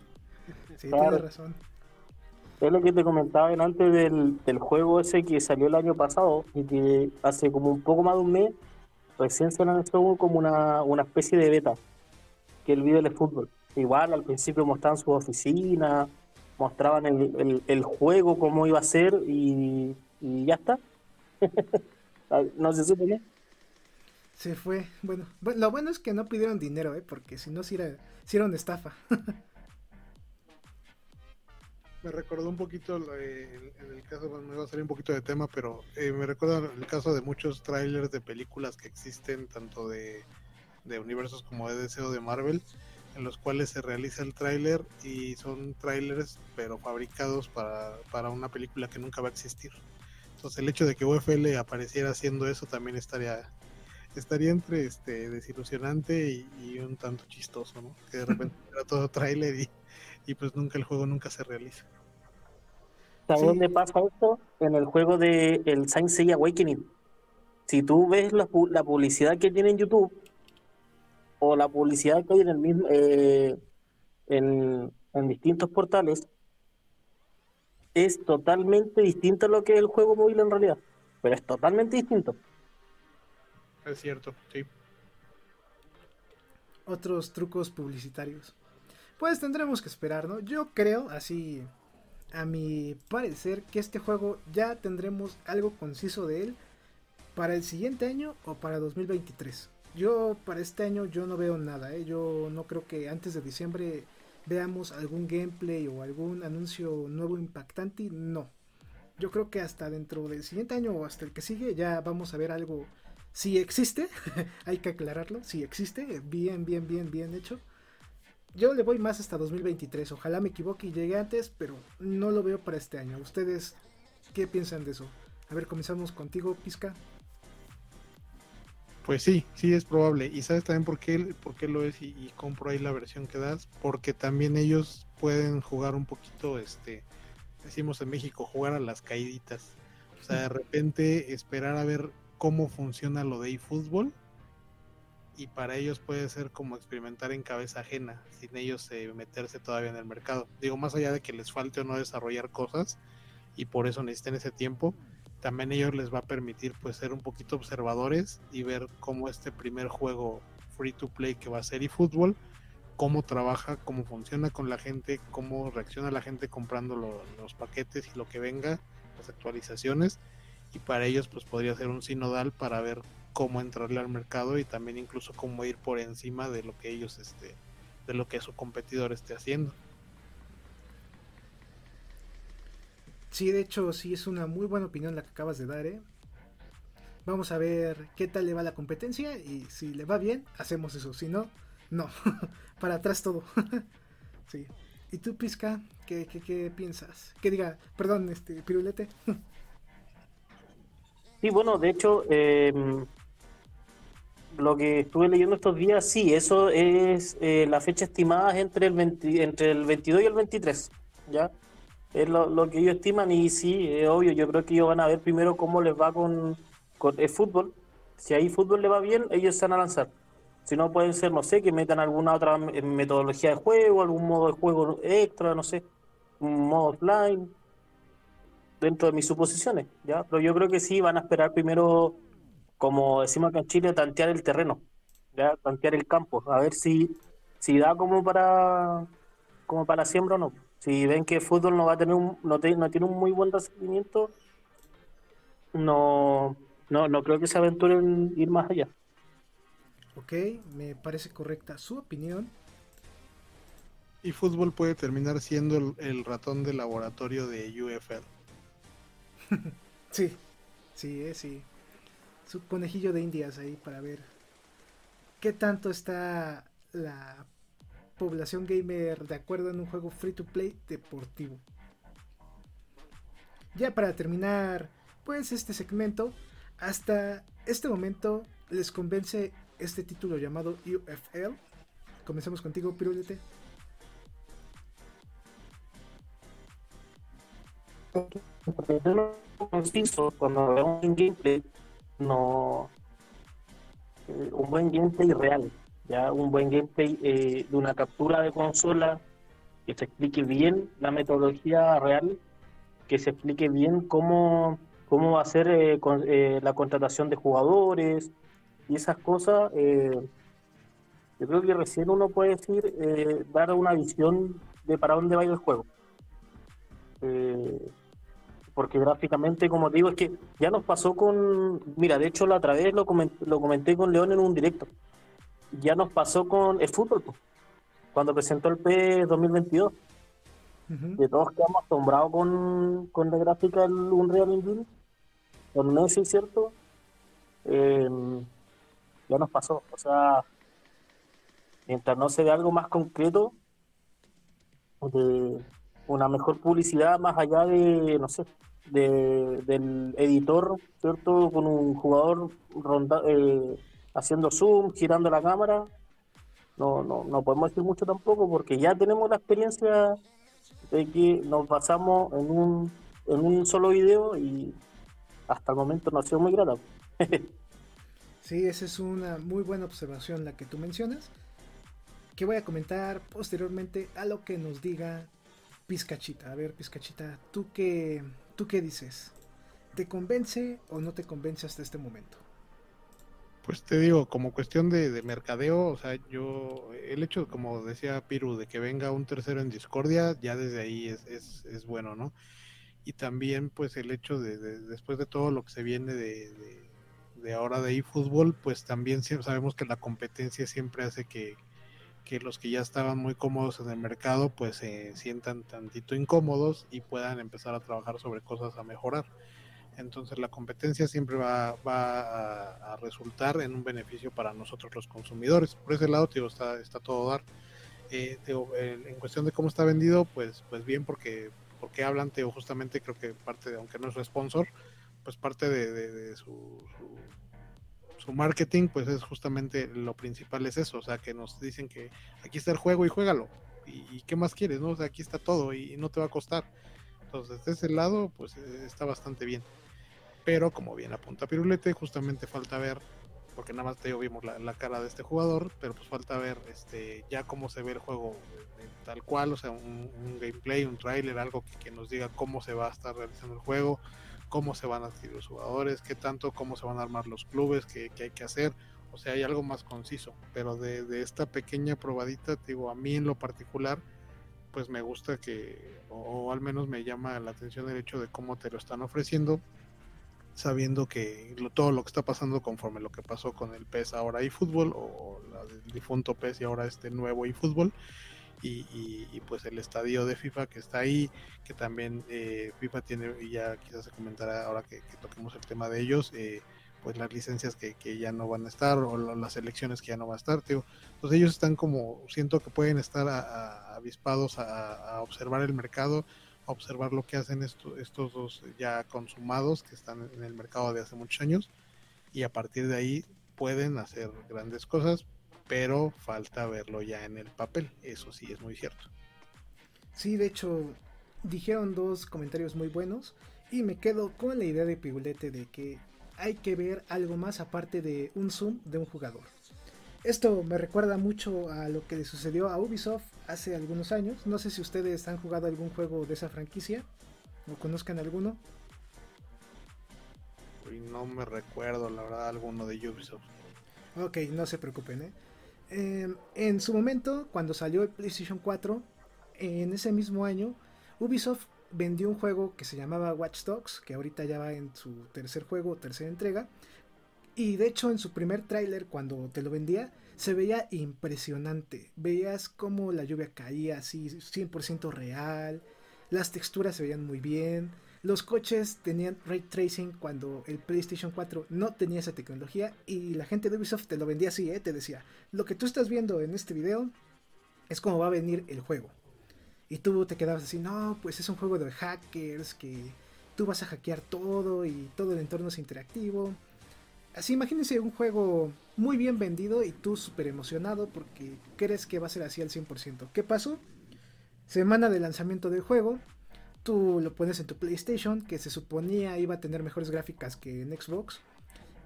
Sí, tienes razón. Es lo que te comentaba antes del, del juego ese que salió el año pasado y que hace como un poco más de un mes recién se lanzó como una, una especie de beta, que el video de fútbol. Igual al principio mostraban su oficina, mostraban el, el, juego, cómo iba a ser y, ya está. [laughs] no se supo bien. Se fue. Bueno, lo bueno es que no pidieron dinero, ¿eh? porque si no, si era, si era una estafa. [laughs] me recordó un poquito en el caso, me va a salir un poquito de tema, pero eh, me recuerda el caso de muchos trailers de películas que existen, tanto de, de universos como de deseo de Marvel, en los cuales se realiza el tráiler y son trailers pero fabricados para, una película que nunca va a existir. Entonces el hecho de que UFL apareciera haciendo eso también estaría estaría entre este desilusionante y, un tanto chistoso, ¿no? Que de repente [laughs] era todo tráiler y, y, pues nunca el juego nunca se realiza. ¿Sabes dónde pasa esto? En el juego de el Saint Seiya Awakening. Si tú ves la, la publicidad que tiene en YouTube, o la publicidad que hay en el mismo eh, en, distintos portales es totalmente distinto a lo que es el juego móvil en realidad pero es totalmente distinto Es cierto, sí. Otros trucos publicitarios. Pues tendremos que esperar, ¿no? Yo creo, así a mi parecer, que este juego ya tendremos algo conciso de él para el siguiente año o para 2023. Yo para este año yo no veo nada, ¿eh? yo no creo que antes de diciembre veamos algún gameplay o algún anuncio nuevo impactante, no. Yo creo que hasta dentro del siguiente año o hasta el que sigue ya vamos a ver algo, si existe, [laughs] hay que aclararlo, si existe, bien, bien, bien, bien hecho. Yo le voy más hasta 2023, ojalá me equivoque y llegue antes, pero no lo veo para este año. ¿Ustedes qué piensan de eso? A ver, comenzamos contigo, Pizca. Pues sí, sí es probable. ¿Y sabes también por qué, por qué lo es? Y, compro ahí la versión que das. Porque también ellos pueden jugar un poquito, este, decimos en México, jugar a las caíditas. O sea, de repente esperar a ver cómo funciona lo de eFootball. Y para ellos puede ser como experimentar en cabeza ajena, sin ellos eh, meterse todavía en el mercado. Digo, más allá de que les falte o no desarrollar cosas, y por eso necesiten ese tiempo, también ellos les va a permitir pues ser un poquito observadores y ver cómo este primer juego free to play que va a ser eFootball, cómo trabaja, cómo funciona con la gente, cómo reacciona la gente comprando los paquetes y lo que venga, las actualizaciones y para ellos pues podría ser un sinodal para ver cómo entrarle al mercado y también incluso cómo ir por encima de lo que ellos este de lo que su competidor esté haciendo. Sí, de hecho, sí es una muy buena opinión la que acabas de dar, ¿eh? Vamos a ver qué tal le va la competencia y si le va bien, hacemos eso. Si no, no. [laughs] Para atrás todo. [laughs] sí. ¿Y tú, Pizca, qué, qué, piensas? Que diga, perdón, este, Pirulete. [laughs] sí, bueno, de hecho, eh, lo que estuve leyendo estos días, sí, eso es eh, la fecha estimada entre el, entre el 22 y el 23, ¿ya? Es lo, que ellos estiman y sí, es obvio, yo creo que ellos van a ver primero cómo les va con, el fútbol. Si ahí fútbol le va bien, ellos se van a lanzar. Si no, pueden ser, no sé, que metan alguna otra metodología de juego, algún modo de juego extra, no sé, un modo offline, dentro de mis suposiciones, ¿ya? Pero yo creo que sí van a esperar primero, como decimos acá en Chile, tantear el terreno, ¿ya? Tantear el campo, a ver si, si da como para, como para siembra o no. Si ven que el fútbol no va a tener un, no, tiene un muy buen recibimiento, no, no, no creo que se aventuren ir más allá. Ok, me parece correcta su opinión. Y fútbol puede terminar siendo el, ratón de laboratorio de UFL. [laughs] sí, sí, eh, sí. Su conejillo de indias ahí para ver qué tanto está la población gamer de acuerdo en un juego free to play deportivo. Ya para terminar, pues este segmento, hasta este momento les convence este título llamado UFL. Comencemos contigo, Pirulete. cuando vemos un gameplay, no eh, un buen gameplay real ya un buen gameplay eh, de una captura de consola que se explique bien la metodología real, que se explique bien cómo, cómo va a ser eh, eh, la contratación de jugadores y esas cosas. yo creo que recién uno puede decir, dar una visión de para dónde va el juego. porque gráficamente, como digo, es que ya nos pasó con. Mira, de hecho, la otra vez lo lo comenté con León en un directo ya nos pasó con el fútbol, cuando presentó el P 2022. De todos quedamos asombrados con, con la gráfica del Unreal Engine, con Messi, ¿cierto? Em, ya nos pasó. O sea, mientras no se ve algo más concreto, de una mejor publicidad más allá de, no sé, de, del editor, ¿cierto? Con un jugador ronda, eh, haciendo zoom, girando la cámara. No, no, no podemos decir mucho tampoco porque ya tenemos la experiencia de que nos basamos en un, en un solo video y hasta el momento no ha sido muy grata. [laughs] sí, esa es una muy buena observación la que tú mencionas, que voy a comentar posteriormente a lo que nos diga Pizcachita. A ver, Pizcachita, ¿tú qué, ¿tú qué dices? ¿Te convence o no te convence hasta este momento? Pues te digo, como cuestión de, mercadeo, o sea, yo, el hecho, como decía Piru, de que venga un tercero en discordia, ya desde ahí es, es, es bueno, ¿no? Y también, pues, el hecho de, después de todo lo que se viene de, de, ahora de eFootball, pues también sabemos que la competencia siempre hace que, que los que ya estaban muy cómodos en el mercado, pues se sientan tantito incómodos y puedan empezar a trabajar sobre cosas a mejorar. Entonces la competencia siempre va, a, resultar en un beneficio para nosotros los consumidores. Por ese lado, digo, está, está todo dar. Eh, en cuestión de cómo está vendido, pues, pues bien, porque, porque hablan, Teo, justamente creo que parte, de, aunque no es sponsor, pues parte de, su, su, marketing, pues es justamente lo principal es eso, o sea, que nos dicen que aquí está el juego y juégalo. ¿Y, qué más quieres? no? O sea, aquí está todo y, y no te va a costar. Entonces, de ese lado, pues eh, está bastante bien pero como bien apunta Pirulete, justamente falta ver, porque nada más te vimos la, cara de este jugador, pero pues falta ver este ya cómo se ve el juego tal cual, o sea, un, gameplay, un trailer, algo que, nos diga cómo se va a estar realizando el juego, cómo se van a adquirir los jugadores, qué tanto, cómo se van a armar los clubes, qué, hay que hacer, o sea, hay algo más conciso, pero de, de esta pequeña probadita, te digo, a mí en lo particular, pues me gusta que, o, al menos me llama la atención el hecho de cómo te lo están ofreciendo, sabiendo que todo lo que está pasando conforme lo que pasó con el PES ahora y fútbol o el difunto PES y ahora este nuevo y fútbol y, pues el estadio de FIFA que está ahí que también eh, FIFA tiene y ya quizás se comentará ahora que, toquemos el tema de ellos eh, pues las licencias que, ya no van a estar o las elecciones que ya no van a estar tío. entonces ellos están como siento que pueden estar avispados a observar el mercado observar lo que hacen estos dos ya consumados que están en el mercado de hace muchos años y a partir de ahí pueden hacer grandes cosas, pero falta verlo ya en el papel, eso sí es muy cierto. Sí, de hecho, dijeron dos comentarios muy buenos y me quedo con la idea de Pigulete de que hay que ver algo más aparte de un zoom de un jugador. Esto me recuerda mucho a lo que le sucedió a Ubisoft hace algunos años. No sé si ustedes han jugado algún juego de esa franquicia o conozcan alguno. no me recuerdo, la verdad, alguno de Ubisoft. Ok, no se preocupen. ¿eh? Em, en su momento, cuando salió el PlayStation 4, en ese mismo año, Ubisoft vendió un juego que se llamaba Watch Dogs, que ahorita ya va en su tercer juego, tercera entrega. Y de hecho, en su primer tráiler, cuando te lo vendía, se veía impresionante. Veías cómo la lluvia caía así 100% real. Las texturas se veían muy bien. Los coches tenían ray tracing cuando el PlayStation 4 no tenía esa tecnología y la gente de Ubisoft te lo vendía así, ¿eh? te decía, lo que tú estás viendo en este video es como va a venir el juego. Y tú te quedabas así, no, pues es un juego de hackers que tú vas a hackear todo y todo el entorno es interactivo. Así imagínense un juego muy bien vendido y tú súper emocionado porque crees que va a ser así al 100%. ¿Qué pasó? Semana de lanzamiento del juego, tú lo pones en tu PlayStation, que se suponía iba a tener mejores gráficas que en Xbox,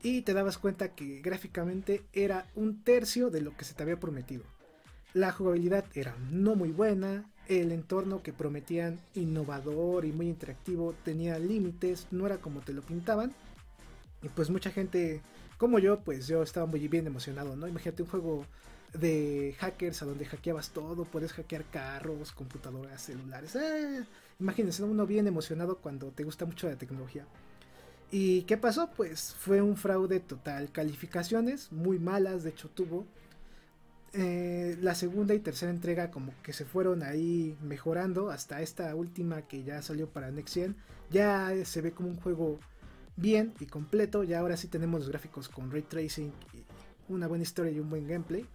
y te dabas cuenta que gráficamente era un tercio de lo que se te había prometido. La jugabilidad era no muy buena, el entorno que prometían innovador y muy interactivo tenía límites, no era como te lo pintaban, y pues mucha gente como yo, pues yo estaba muy bien emocionado, ¿no? Imagínate un juego de hackers a donde hackeabas todo, puedes hackear carros, computadoras, celulares. Eh, imagínense uno bien emocionado cuando te gusta mucho la tecnología. ¿Y qué pasó? Pues fue un fraude total. Calificaciones muy malas, de hecho tuvo. Eh, la segunda y tercera entrega como que se fueron ahí mejorando hasta esta última que ya salió para Next. Ya se ve como un juego bien y completo. Ya ahora sí tenemos los gráficos con ray tracing y una buena historia y un buen gameplay.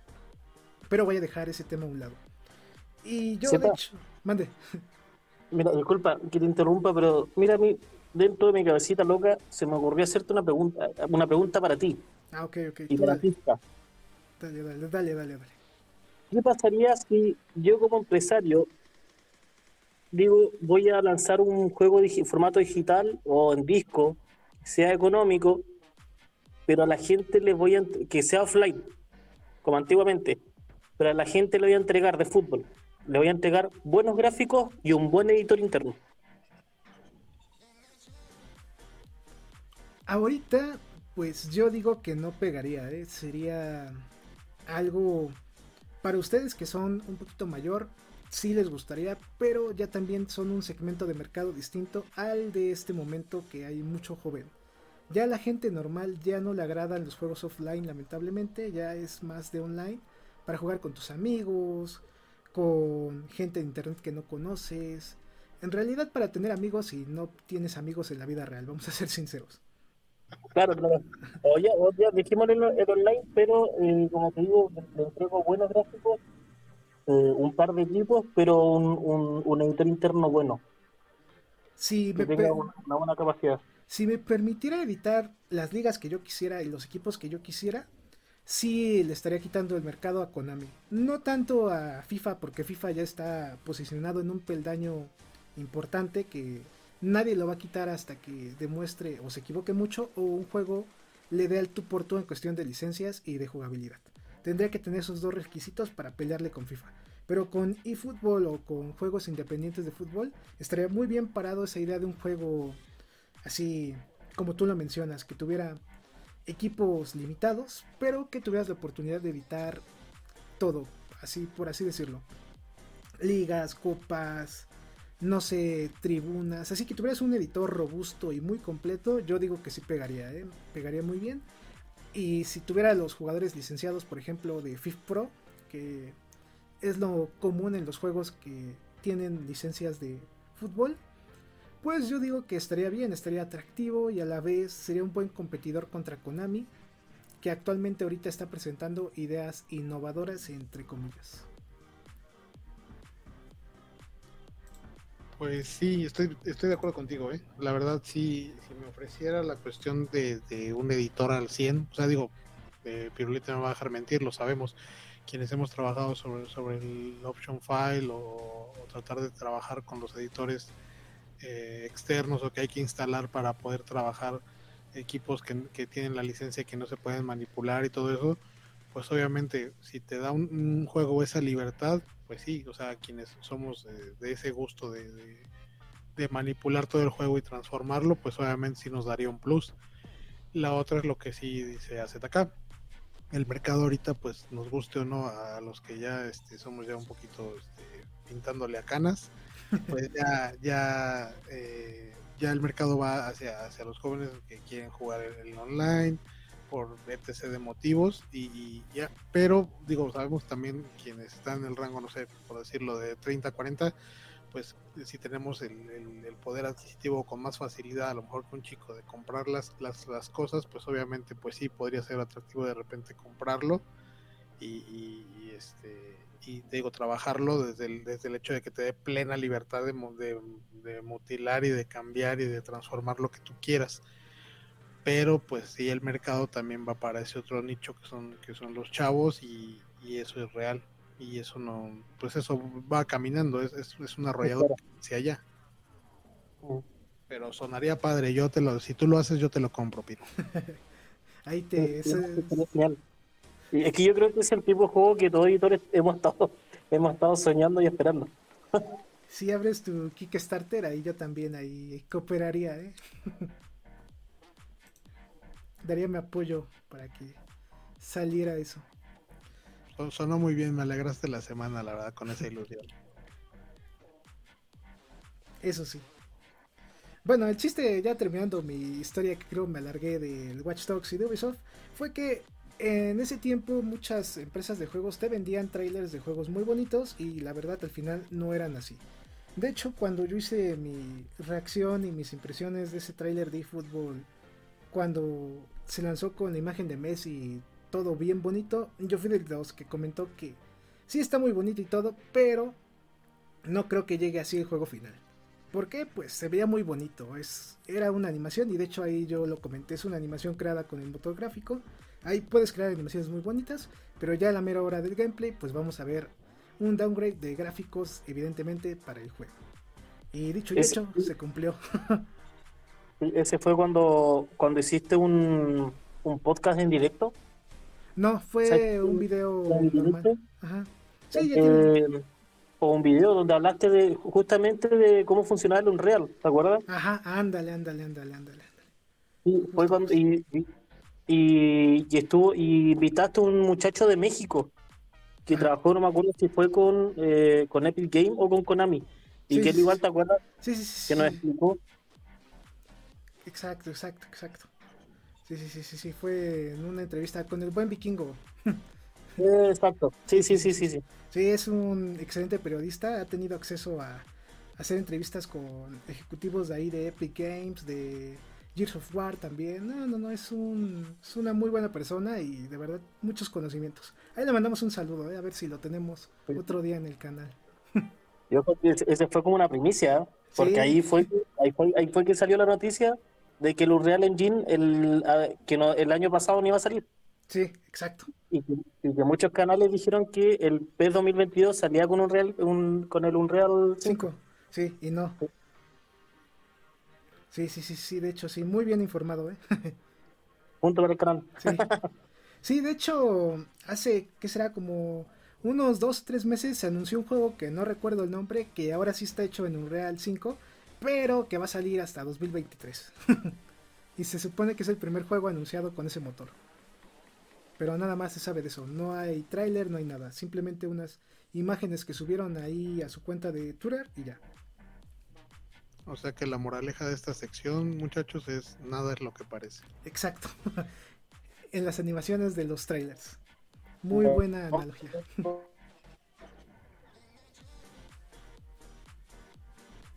Pero voy a dejar ese tema a un lado. Y yo, de hecho, mande. [laughs] Mira, disculpa que te interrumpa, pero mira, a mí, dentro de mi cabecita loca, se me ocurrió hacerte una pregunta, una pregunta para ti. Ah, ok, ok. Y para dale. Dale, dale, dale, dale, ¿Qué pasaría si yo como empresario digo, voy a lanzar un juego en formato digital o en disco sea económico, pero a la gente le voy a que sea offline, como antiguamente, pero a la gente le voy a entregar de fútbol, le voy a entregar buenos gráficos y un buen editor interno. Ahorita Pues yo digo que no pegaría, ¿eh? sería algo para ustedes que son un poquito mayor, sí les gustaría, pero ya también son un segmento de mercado distinto al de este momento que hay mucho joven. Ya la gente normal ya no le agradan los juegos offline, lamentablemente, ya es más de online para jugar con tus amigos, con gente de internet que no conoces. En realidad para tener amigos y no tienes amigos en la vida real, vamos a ser sinceros. Claro, claro. Oye, oye dijimos el, online, pero eh, como te digo, le entrego buenos gráficos, eh, un par de equipos, pero un, un, editor interno bueno. Sí, que tenga una, buena capacidad. Si me permitiera editar las ligas que yo quisiera y los equipos que yo quisiera, sí le estaría quitando el mercado a Konami. No tanto a FIFA, porque FIFA ya está posicionado en un peldaño importante que nadie lo va a quitar hasta que demuestre o se equivoque mucho o un juego le dé al tú por tú en cuestión de licencias y de jugabilidad. Tendría que tener esos dos requisitos para pelearle con FIFA. Pero con eFootball o con juegos independientes de fútbol estaría muy bien parado esa idea de un juego así como tú lo mencionas, que tuviera equipos limitados, pero que tuvieras la oportunidad de editar todo, así por así decirlo. Ligas, copas, no sé, tribunas. Así que tuvieras un editor robusto y muy completo, yo digo que sí pegaría, ¿eh? pegaría muy bien. Y si tuviera los jugadores licenciados, por ejemplo, de FIFA Pro, que es lo común en los juegos que tienen licencias de fútbol, pues yo digo que estaría bien, estaría atractivo y a la vez sería un buen competidor contra Konami, que actualmente ahorita está presentando ideas innovadoras entre comillas. Pues sí, estoy, estoy de acuerdo contigo, ¿eh? La verdad, si me ofreciera la cuestión de, un editor al 100, o sea, digo, eh, Pirulita no va a dejar mentir, lo sabemos, quienes hemos trabajado sobre, sobre el option file o, tratar de trabajar con los editores eh, externos o que hay que instalar para poder trabajar equipos que, tienen la licencia que no se pueden manipular y todo eso, pues obviamente si te da un juego esa libertad, pues sí, o sea, quienes somos de, ese gusto de, manipular todo el juego y transformarlo, pues obviamente sí nos daría un plus. La otra es lo que sí dice AZK. El mercado ahorita, pues nos guste o no, a los que ya este, somos ya un poquito este, pintándole a canas, pues ya, ya, eh, ya el mercado va hacia, hacia los jóvenes que quieren jugar el online, por etc de motivos y, ya, pero digo, sabemos también quienes están en el rango, no sé, por decirlo, de 30 a 40, pues si tenemos el, poder adquisitivo con más facilidad, a lo mejor que un chico de comprar las, las, las cosas, pues obviamente pues sí podría ser atractivo de repente comprarlo y, este y digo trabajarlo desde el, desde el hecho de que te dé plena libertad de, de, de mutilar y de cambiar y de transformar lo que tú quieras. Pero pues sí el mercado también va para ese otro nicho que son que son los chavos y, eso es real. Y eso no pues eso va caminando es, es, un arrollador hacia allá. Pero sonaría padre yo te lo si tú lo haces yo te lo compro Pino. [laughs] Ahí te es... es que yo creo que es el tipo de juego que todos editores hemos estado [laughs] hemos estado soñando y esperando [laughs] si abres tu Kickstarter ahí yo también ahí cooperaría ¿eh? [laughs] daría mi apoyo para que saliera eso. Sonó muy bien, me alegraste la semana, la verdad, con esa ilusión. Eso sí. Bueno, el chiste, ya terminando mi historia que creo me alargué del Watch Dogs y de Ubisoft, fue que en ese tiempo muchas empresas de juegos te vendían trailers de juegos muy bonitos y la verdad al final no eran así. De hecho, cuando yo hice mi reacción y mis impresiones de ese trailer de eFootball cuando se lanzó con la imagen de Messi, todo bien bonito, yo fui de los que comentó que sí está muy bonito y todo, pero no creo que llegue así el juego final. ¿Por qué? Pues se veía muy bonito. Es, era una animación y de hecho ahí yo lo comenté. Es una animación creada con el motor gráfico. Ahí puedes crear animaciones muy bonitas. Pero ya a la mera hora del gameplay pues vamos a ver un downgrade de gráficos evidentemente para el juego. Y dicho y hecho, se cumplió. [laughs] Ese fue cuando, cuando hiciste un, un podcast en directo. No, fue un video normal. Ajá. Sí, eh, o un video donde hablaste de justamente de cómo funcionaba el Unreal, ¿te acuerdas? Ajá, ándale, ándale, ándale, ándale. Sí, fue cuando, y, y, y estuvo y invitaste a un muchacho de México que Ajá. trabajó, no me acuerdo si fue con, eh, con Epic Game o con Konami. Y Sí, que él igual te acuerdas Sí, sí, sí. que nos explicó. Exacto, exacto, exacto. Sí, sí, sí, sí, sí, fue en una entrevista con el buen vikingo. [laughs] Exacto. Sí, sí, sí, sí, sí. Sí, es un excelente periodista, ha tenido acceso a hacer entrevistas con ejecutivos de ahí de Epic Games, de Gears of War también. No, no, no, es, un, es una muy buena persona y de verdad muchos conocimientos. Ahí le mandamos un saludo, eh, a ver si lo tenemos otro día en el canal. Yo creo que ese- fue como una primicia, ¿eh? porque Sí. ahí fue, ahí fue ahí fue que salió la noticia de que el Unreal Engine el, ah, que no, el año pasado no iba a salir. Sí, exacto. Y que, y que muchos canales dijeron que el PES 2022 salía con, Unreal, un, con el Unreal 5. 5. Sí, y no. Sí, sí, sí, sí, de hecho, sí, muy bien informado, ¿eh? [laughs] Punto canal. Sí. Sí, de hecho, hace, ¿qué será? Como unos dos, tres meses se anunció un juego que no recuerdo el nombre, que ahora sí está hecho en Unreal 5, pero que va a salir hasta 2023. [laughs] y se supone que es el primer juego anunciado con ese motor. Pero nada más se sabe de eso. No hay tráiler, no hay nada. Simplemente unas imágenes que subieron ahí a su cuenta de Twitter y ya. O sea que la moraleja de esta sección, muchachos, es nada es lo que parece. Exacto. [laughs] en las animaciones de los trailers. Muy buena analogía. [laughs]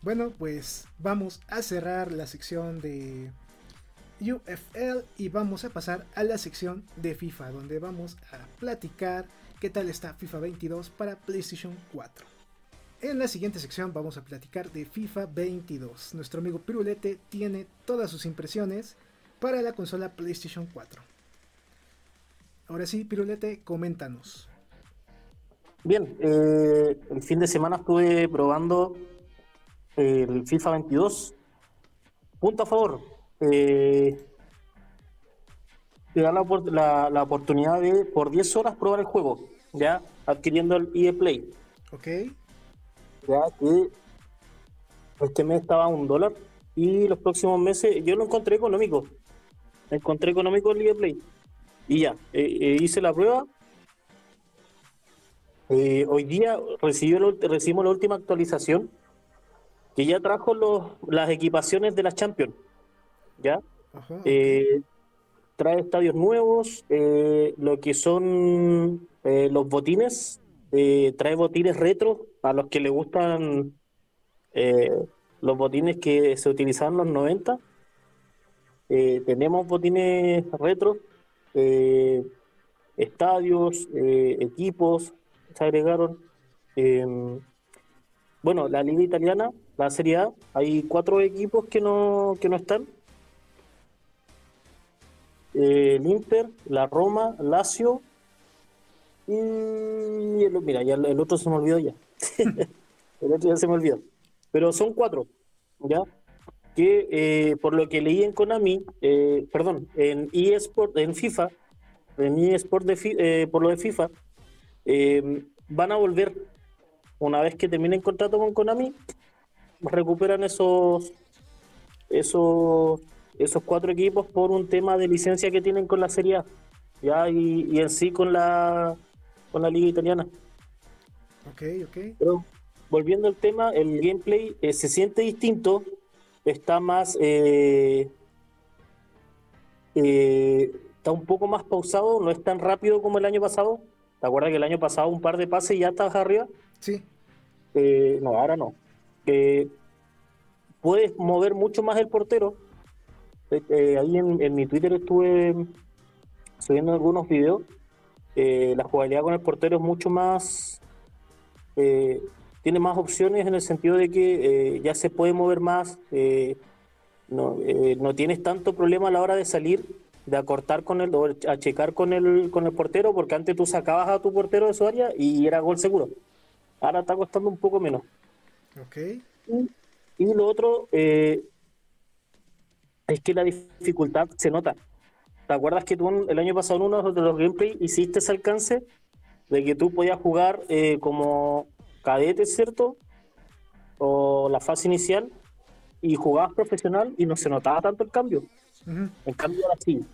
Bueno, pues vamos a cerrar la sección de UFL y vamos a pasar a la sección de FIFA, donde vamos a platicar qué tal está FIFA 22 para PlayStation 4. En la siguiente sección vamos a platicar de FIFA 22. Nuestro amigo Pirulete tiene todas sus impresiones para la consola PlayStation 4. Ahora sí, Pirulete, coméntanos. Bien, eh, el fin de semana estuve probando el FIFA 22. Punto a favor. Eh, te da la, opor- la- la oportunidad de por 10 horas probar el juego, ya adquiriendo el EA Play. ¿Ok? Ya que este mes estaba a un dólar y los próximos meses yo lo encontré económico. Encontré económico el EA Play. Y ya, eh, eh, hice la prueba. Eh, hoy día recibió recibimos la última actualización que ya trajo los, las equipaciones de la Champions. ¿Ya? Ajá, trae estadios nuevos, lo que son los botines, trae botines retro a los que le gustan eh, los botines que se utilizaban en los 90. Eh, tenemos botines retro, eh, estadios, equipos, se agregaron. Eh, bueno, la liga italiana, la Serie A, hay cuatro equipos que no, que no están el Inter, la Roma, Lazio y el, mira, ya el otro se me olvidó ya. Se me olvidó. Pero son cuatro, ¿ya? Que eh, por lo que leí en Konami, eh, perdón, en eSport, en FIFA, en eSport de eh, por lo de FIFA, eh, van a volver una vez que terminen contrato con Konami, recuperan esos esos esos cuatro equipos por un tema de licencia que tienen con la Serie A, ya y, y en sí con la con la liga italiana. Ok, ok. Pero volviendo al tema, el gameplay eh, se siente distinto, está más eh, eh, está un poco más pausado, no es tan rápido como el año pasado. ¿Te acuerdas que el año pasado un par de pases y ya estabas arriba? Sí, Eh, no, ahora no. Eh, puedes mover mucho más el portero. Eh, ahí en, en mi Twitter estuve subiendo algunos videos. La jugabilidad con el portero es mucho más. Eh, tiene más opciones en el sentido de que eh, ya se puede mover más. eh, no, eh, no tienes tanto problema a la hora de salir, de acortar con el, o a checar con el, con el portero, porque antes tú sacabas a tu portero de su área y era gol seguro. Ahora está costando un poco menos. ok. Y lo otro es que la dificultad se nota. ¿Te acuerdas que tú el año pasado en uno de los gameplay hiciste ese alcance de que tú podías jugar eh, como cadete, ¿cierto? O la fase inicial y jugabas profesional y no se notaba tanto el cambio. En cambio ahora sí.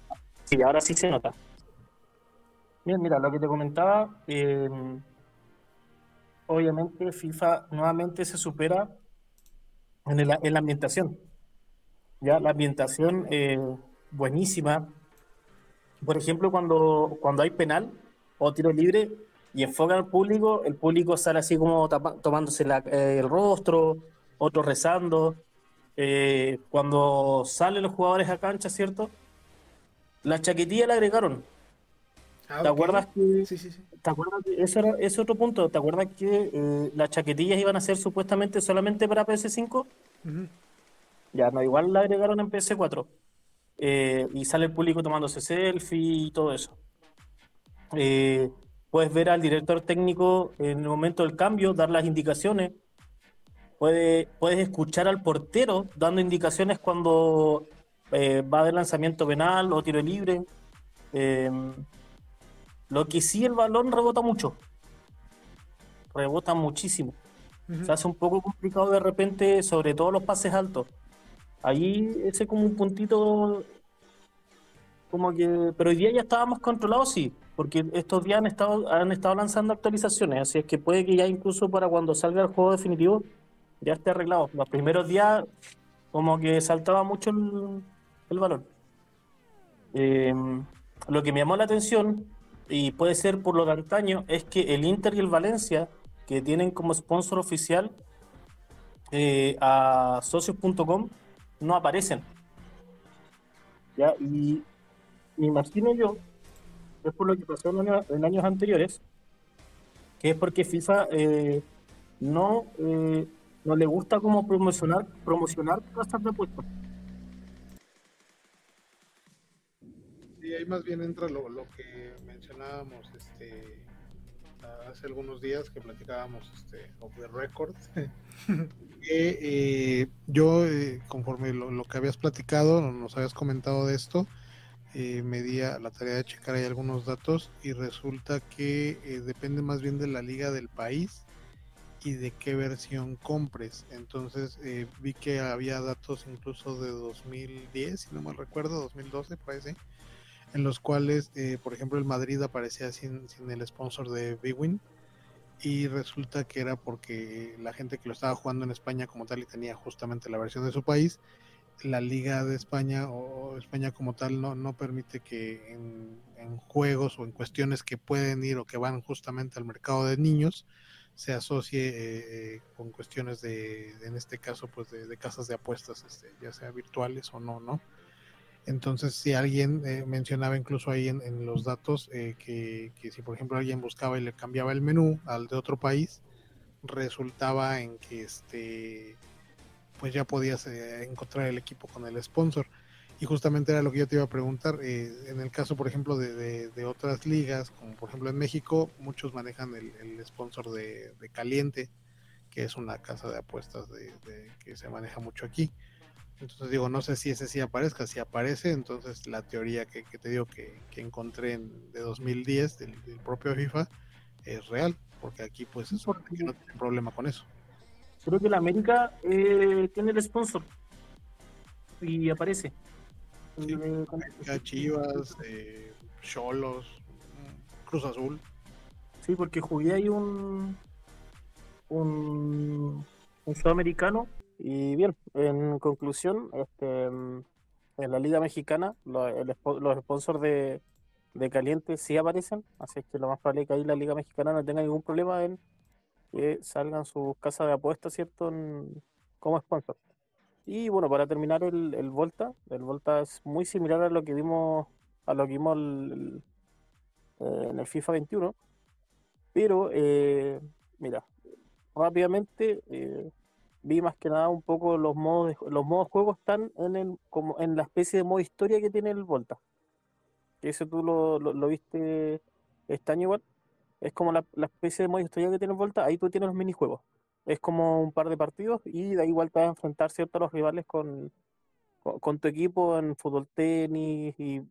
Sí, ahora sí se nota. Bien, mira, lo que te comentaba, eh, obviamente FIFA nuevamente se supera en, el- en la ambientación. Ya la ambientación eh, buenísima. Por ejemplo, cuando, cuando hay penal o tiro libre y enfocan al público, el público sale así como tapa- tomándose la- eh, el rostro, otros rezando. Eh, cuando salen los jugadores a cancha, ¿cierto? La chaquetilla la agregaron. Ah, ¿Te ok. acuerdas que Sí, sí, sí. ¿Te acuerdas? que Eso era, ese otro punto. ¿Te acuerdas que eh, las chaquetillas iban a ser supuestamente solamente para PS5? Ujú. Ya, no, igual la agregaron en PS4. Eh, y sale el público tomándose selfie y todo eso. Eh, puedes ver al director técnico en el momento del cambio, dar las indicaciones. Puede- puedes escuchar al portero dando indicaciones cuando eh, va a haber lanzamiento penal o tiro libre. Eh, lo que sí el balón rebota mucho. Rebota muchísimo. Se hace un poco complicado de repente, sobre todo los pases altos. Ahí ese como un puntito como que, pero hoy día ya estábamos controlados, sí, porque estos días han estado, han estado lanzando actualizaciones, así es que puede que ya incluso para cuando salga el juego definitivo ya esté arreglado. Los primeros días como que saltaba mucho el, el balón. Eh, lo que me llamó la atención, y puede ser por lo de antaño, es que el Inter y el Valencia, que tienen como sponsor oficial eh, a socios.com, no aparecen. ¿Ya? Y me imagino yo, es por lo que pasó en, año- en años anteriores, que es porque FIFA eh, no, eh, no le gusta como promocionar, promocionar casas de apuestas. Y ahí más bien entra lo, lo que mencionábamos este, hace algunos días que platicábamos este, of the record. [laughs] que eh, yo, eh, conforme lo, lo que habías platicado, nos habías comentado de esto, eh, me di la tarea de checar ahí algunos datos y resulta que eh, depende más bien de la liga del país y de qué versión compres. Entonces eh, vi que había datos incluso de 2010, si no mal recuerdo, 2012 parece, en los cuales, eh, por ejemplo, el Madrid aparecía sin, sin el sponsor de Bwin y resulta que era porque la gente que lo estaba jugando en España como tal y tenía justamente la versión de su país, la Liga de España o España como tal no, no permite que en, juegos o en cuestiones que pueden ir o que van justamente al mercado de niños se asocie eh, eh, con cuestiones de, en este caso, pues de, casas de apuestas, este, ya sea virtuales o no, ¿no? Entonces, si alguien eh, mencionaba incluso ahí en, en los datos eh, que, que, si, por ejemplo, alguien buscaba y le cambiaba el menú al de otro país, resultaba en que este pues ya podías eh, encontrar el equipo con el sponsor. Y justamente era lo que yo te iba a preguntar. eh, en el caso, por ejemplo, de, de, de, otras ligas, como por ejemplo en México, muchos manejan el, el sponsor de, de, Caliente, que es una casa de apuestas de, que se maneja mucho aquí. Entonces digo, no sé si ese sí aparezca, si aparece, entonces la teoría que, que te digo que, que encontré en, de 2010 del, del, propio FIFA es real, porque aquí pues es porque no tiene problema con eso. Creo que la América eh, tiene el sponsor y aparece. Sí, América, Chivas, Cholos, eh, Cruz Azul. Sí, porque jugué ahí un, un, un sudamericano y bien, en conclusión, este, en la Liga Mexicana lo, el, los sponsors de, de Caliente sí aparecen, así es que lo más probable es que ahí la Liga Mexicana no tenga ningún problema en que salgan sus casas de apuestas, ¿cierto? Como sponsor. Y bueno, para terminar el, el, Volta, el Volta es muy similar a lo que vimos, a lo que vimos en el FIFA 21, pero eh, mira, rápidamente eh, vi más que nada un poco los modos de, los modos juego están en el, como en la especie de modo historia que tiene el Volta. Eso tú lo, lo, lo viste este año igual. Es como la, la, especie de modo historia que tiene Volta, ahí tú tienes los minijuegos. Es como un par de partidos y de ahí igual te vas a enfrentar cierto a los rivales con, con, tu equipo en fútbol tenis y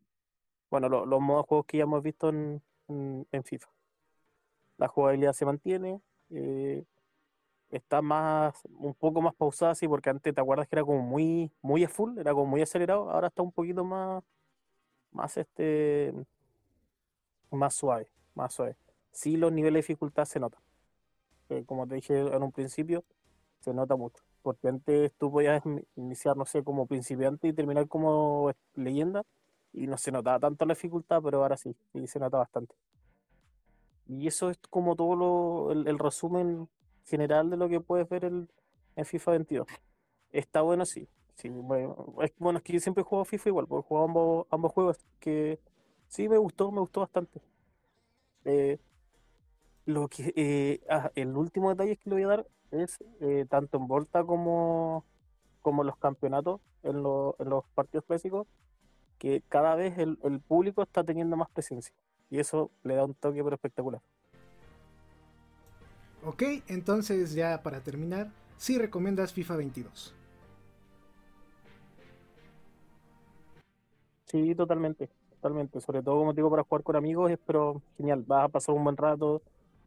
bueno, lo, los modos juegos que ya hemos visto en, en, en FIFA. La jugabilidad se mantiene. Eh, está más, un poco más pausada, sí, porque antes te acuerdas que era como muy, muy a full, era como muy acelerado, ahora está un poquito más, más este más suave, más suave. Sí, los niveles de dificultad se notan. Eh, como te dije en un principio, se nota mucho. Porque antes tú podías iniciar, no sé, como principiante y terminar como leyenda y no se notaba tanto la dificultad, pero ahora sí, sí se nota bastante. Y eso es como todo lo, el, resumen general de lo que puedes ver el, en FIFA 22. Está bueno, sí. sí bueno, es, bueno, es que yo siempre juego FIFA igual, porque juego ambos, ambos juegos que sí me gustó, me gustó bastante. Eh, lo que eh, ah, el último detalle que le voy a dar es eh, tanto en Volta como, como los campeonatos en, en los partidos clásicos que cada vez el, el, público está teniendo más presencia y eso le da un toque pero espectacular. Ok, entonces ya para terminar, si recomiendas FIFA 22. Sí, totalmente, totalmente. Sobre todo, como digo, para jugar con amigos es pero genial. Vas a pasar un buen rato,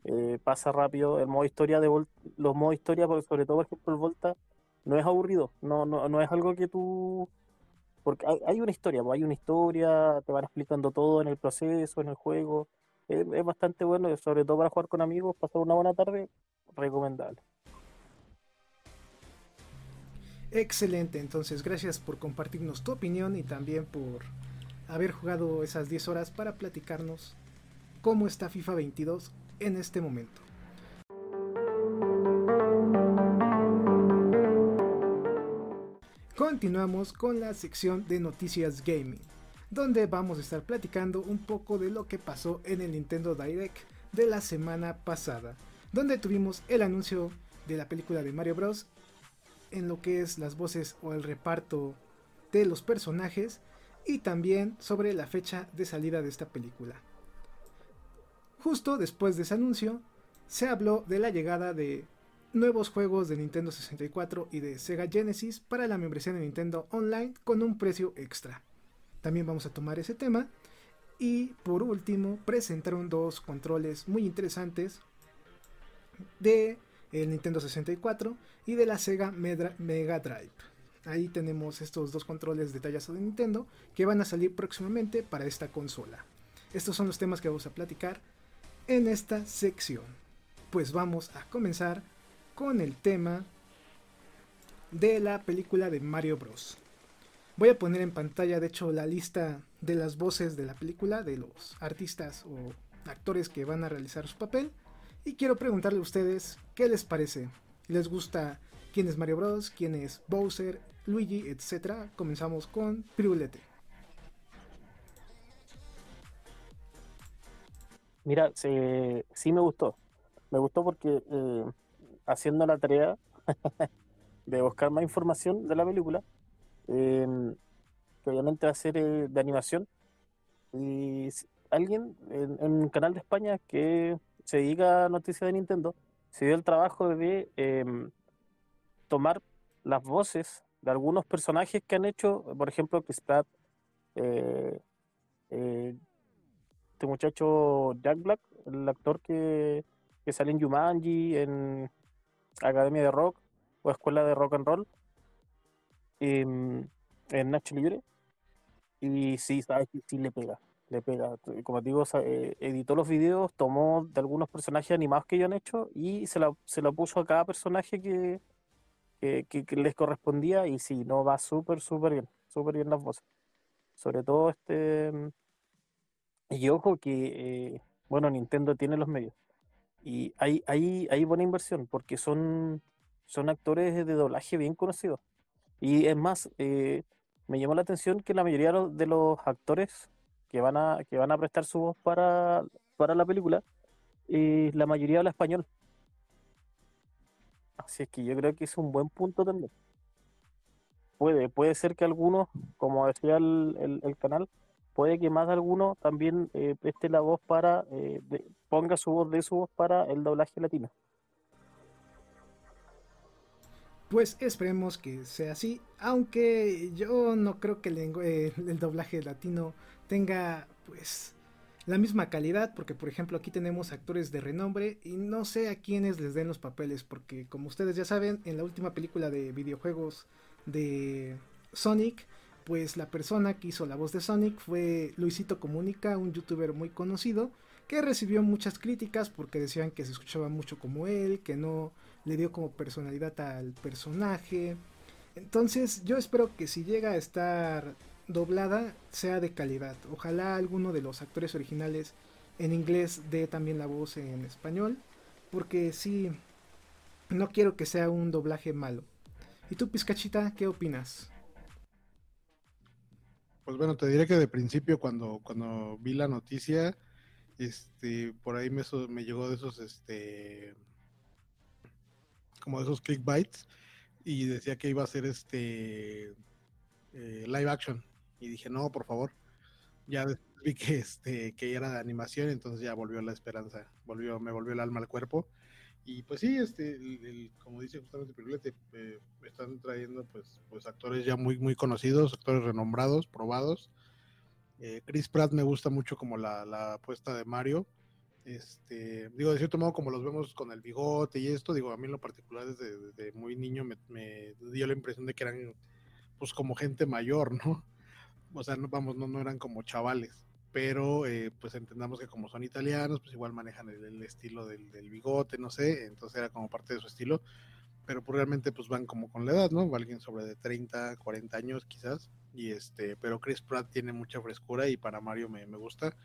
eh, pasa rápido. El modo historia de los modos historia, sobre todo por ejemplo el Volta, no es aburrido. No, no, no es algo que tú porque hay, una historia, pues hay una historia, te van explicando todo en el proceso, en el juego. Es, bastante bueno, sobre todo para jugar con amigos, pasar una buena tarde, recomendable. Excelente, entonces gracias por compartirnos tu opinión y también por haber jugado esas 10 horas para platicarnos cómo está FIFA 22 en este momento. Continuamos con la sección de noticias gaming, donde vamos a estar platicando un poco de lo que pasó en el Nintendo Direct de la semana pasada, donde tuvimos el anuncio de la película de Mario Bros. en lo que es las voces o el reparto de los personajes y también sobre la fecha de salida de esta película. Justo después de ese anuncio, se habló de la llegada de nuevos juegos de Nintendo 64 y de Sega Genesis para la membresía de Nintendo Online con un precio extra. También vamos a tomar ese tema. Y por último, presentaron dos controles muy interesantes de el Nintendo 64 y de la Sega Mega Drive. Ahí tenemos estos dos controles de tallazo de Nintendo que van a salir próximamente para esta consola. Estos son los temas que vamos a platicar en esta sección. Pues vamos a comenzar con el tema de la película de Mario Bros. Voy a poner en pantalla, de hecho, la lista de las voces de la película, de los artistas o actores que van a realizar su papel. Y quiero preguntarle a ustedes qué les parece. ¿Les gusta quién es Mario Bros? ¿Quién es Bowser? Luigi, etcétera? Comenzamos con Pirulete. Mira, sí, me gustó. Me gustó porque eh, haciendo la tarea [laughs] de buscar más información de la película, em, que obviamente va a ser eh, de animación, y alguien en, un canal de España que se dedica a noticias de Nintendo, se dio el trabajo de em, tomar las voces de algunos personajes que han hecho, por ejemplo, Chris Pratt, eh, eh, este muchacho Jack Black, el actor que, que sale en Jumanji, en Academia de Rock o Escuela de Rock and Roll en Nacho Libre. Y sí, sabes que sí le pega, le pega. Como digo, eh, editó los videos, tomó de algunos personajes animados que ellos han hecho y se lo, se lo puso a cada personaje que, que, les correspondía y sí, no va súper, súper bien, súper bien las voces. Sobre todo este... Y ojo que, eh, bueno, Nintendo tiene los medios. Y hay, hay, hay buena inversión porque son, son actores de doblaje bien conocidos. Y es más, eh, me llamó la atención que la mayoría de los actores que van a, que van a prestar su voz para, para la película, eh, la mayoría habla español. Así es que yo creo que es un buen punto también. Puede, puede ser que algunos, como decía el, el canal, puede que más alguno también eh, preste la voz para, eh, ponga su voz de su voz para el doblaje latino. Pues esperemos que sea así, aunque yo no creo que el, eh, el, doblaje latino tenga pues la misma calidad, porque por ejemplo aquí tenemos actores de renombre y no sé a quiénes les den los papeles, porque como ustedes ya saben, en la última película de videojuegos de Sonic, pues la persona que hizo la voz de Sonic fue Luisito Comunica, un youtuber muy conocido, que recibió muchas críticas porque decían que se escuchaba mucho como él, que no le dio como personalidad al personaje. Entonces yo espero que si llega a estar doblada sea de calidad. Ojalá alguno de los actores originales en inglés dé también la voz en español, porque sí, no quiero que sea un doblaje malo. ¿Y tú, Pizcachita, qué opinas? Pues bueno, te diré que de principio cuando, cuando vi la noticia, este, por ahí me, me llegó de esos, este, como de esos clickbites y decía que iba a ser este eh, live action. Y dije no por favor ya vi que este que era de animación entonces ya volvió la esperanza volvió me volvió el alma al cuerpo y pues sí este como dice justamente Pirulete eh, están trayendo pues pues actores ya muy muy conocidos actores renombrados probados. Eh, Chris Pratt me gusta mucho como la, la apuesta de Mario. Este, digo, de cierto modo, como los vemos con el bigote y esto, digo, a mí lo particular desde, muy niño me, dio la impresión de que eran, pues, como gente mayor, ¿no? O sea, no, vamos, no, no eran como chavales, pero eh, pues entendamos que como son italianos, pues igual manejan el, estilo del, bigote, no sé, entonces era como parte de su estilo, pero pues realmente pues van como con la edad, ¿no? Alguien sobre de 30, 40 años quizás, y este, pero Chris Pratt tiene mucha frescura y para Mario me, me gusta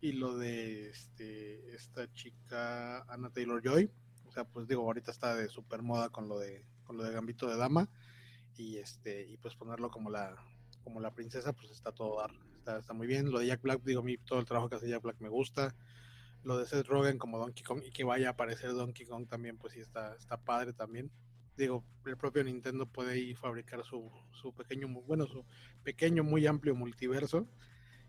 y lo de este, esta chica Anna Taylor Joy. O sea, pues digo, ahorita está de super moda con lo de, con lo de Gambito de Dama. Y este, y pues ponerlo como la, como la princesa, pues está todo dar, está, está muy bien. Lo de Jack Black, digo, a todo el trabajo que hace Jack Black me gusta. Lo de Seth Rogen como Donkey Kong y que vaya a aparecer Donkey Kong también, pues sí está, está padre también. Digo, el propio Nintendo puede ir fabricar su, su pequeño, bueno, su pequeño, muy amplio multiverso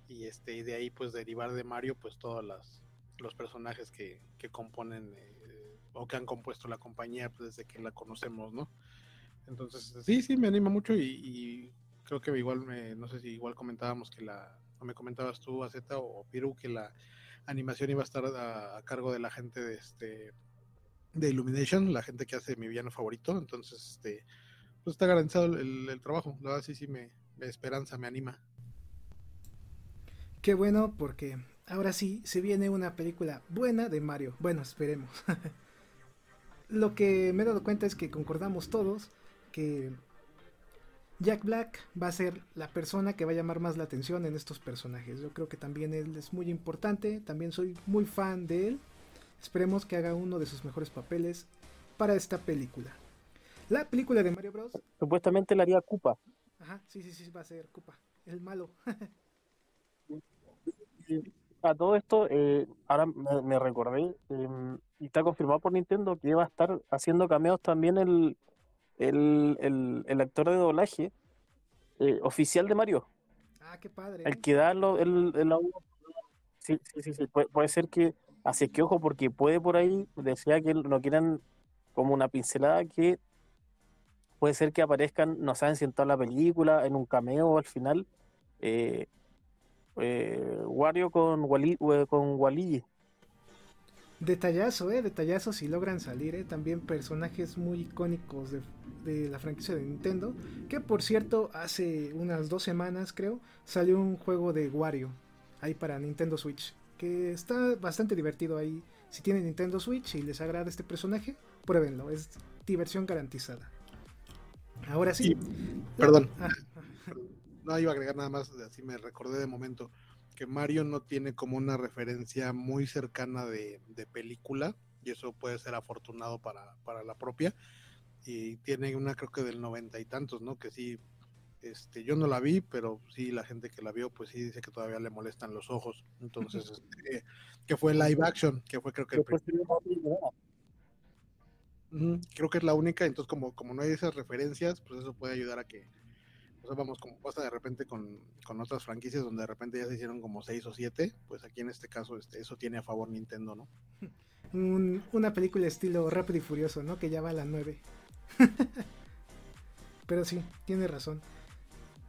y este y de ahí pues derivar de Mario pues todos los personajes que, componen eh, o que han compuesto la compañía pues, desde que la conocemos, ¿no? Entonces sí, sí, me anima mucho y, creo que igual, me, no sé si igual comentábamos que la, o me comentabas tú, Azeta o Piru, que la animación iba a estar a, cargo de la gente de este de Illumination, la gente que hace mi villano favorito, entonces este pues está garantizado el, trabajo, la verdad sí, sí me, me esperanza, me anima. Qué bueno porque ahora sí se viene una película buena de Mario. Bueno, esperemos. [laughs] Lo que me he dado cuenta es que concordamos todos que Jack Black va a ser la persona que va a llamar más la atención en estos personajes. Yo creo que también él es muy importante, también soy muy fan de él. Esperemos que haga uno de sus mejores papeles para esta película. La película de Mario Bros. Supuestamente la haría Koopa. Ajá, sí, sí, sí, va a ser Koopa, el malo. [laughs] a todo esto, eh, ahora me, recordé, em, y está confirmado por Nintendo que va a estar haciendo cameos también el, el, el, actor de doblaje eh, oficial de Mario. Ah, qué padre. El que da lo, el, el, Sí, sí, sí, Puede, ser que, así que ojo, porque puede por ahí, decía que no quieran como una pincelada que puede ser que aparezcan, no saben si en toda la película, en un cameo al final. Eh, eh, Wario con Wally, con Wally. Detallazo, eh, detallazo si logran salir, eh. También personajes muy icónicos de, la franquicia de Nintendo. Que por cierto, hace unas dos semanas creo, salió un juego de Wario. Ahí para Nintendo Switch. Que está bastante divertido ahí. Si tienen Nintendo Switch y les agrada este personaje, pruébenlo. Es diversión garantizada. Ahora sí. perdón. Ah, no iba a agregar nada más, así me recordé de momento, que Mario no tiene como una referencia muy cercana de, película, y eso puede ser afortunado para, para la propia. Y tiene una, creo que del noventa y tantos, ¿no? Que sí, este, yo no la vi, pero sí la gente que la vio, pues sí dice que todavía le molestan los ojos. Entonces, [laughs] este, que fue live action, que fue creo que... creo que es la única, entonces como, como no hay esas referencias, pues eso puede ayudar a que, o sea, vamos, como pasa de repente con, otras franquicias donde de repente ya se hicieron como seis o siete, pues aquí en este caso este, eso tiene a favor Nintendo, ¿no? [laughs] una película estilo Rápido y Furioso, ¿no? Que ya va a la 9. [laughs] Pero sí, tiene razón.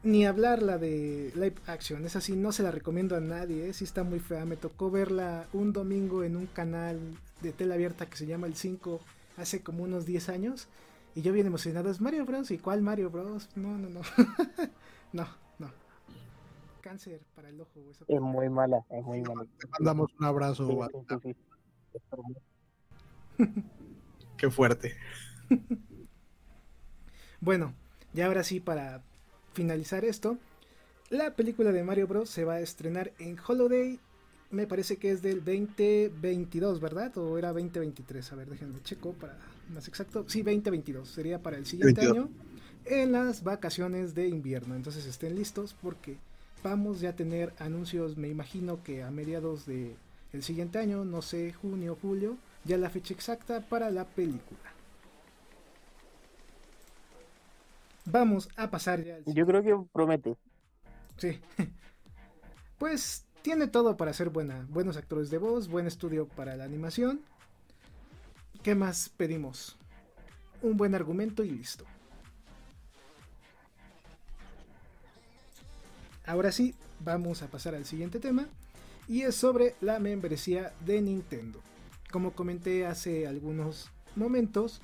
Ni hablar la de live action, es así, no se la recomiendo a nadie, ¿eh? sí está muy fea. Me tocó verla un domingo en un canal de tela abierta que se llama El 5 hace como unos 10 años y yo bien emocionado, es Mario Bros. ¿Y cuál Mario Bros? No, no, no. [laughs] no, cáncer para el ojo. es muy mala, es muy mala. Te mandamos un abrazo. Sí, [laughs] Qué fuerte. [laughs] bueno, y ahora sí, para finalizar esto, la película de Mario Bros. se va a estrenar en Holiday. Me parece que es del 2022, ¿verdad? ¿O era 2023? A ver, déjenme checo para más exacto. Sí, 2022. Sería para el siguiente año. En las vacaciones de invierno. Entonces estén listos porque vamos ya a tener anuncios, me imagino que a mediados de el siguiente año, no sé, junio, julio, ya la fecha exacta para la película. Vamos a pasar ya. Yo creo que promete. Sí. [laughs] Pues tiene todo para ser buena. Buenos actores de voz, buen estudio para la animación. ¿Qué más pedimos? Un buen argumento y listo. Ahora sí, vamos a pasar al siguiente tema. Y es sobre la membresía de Nintendo. Como comenté hace algunos momentos,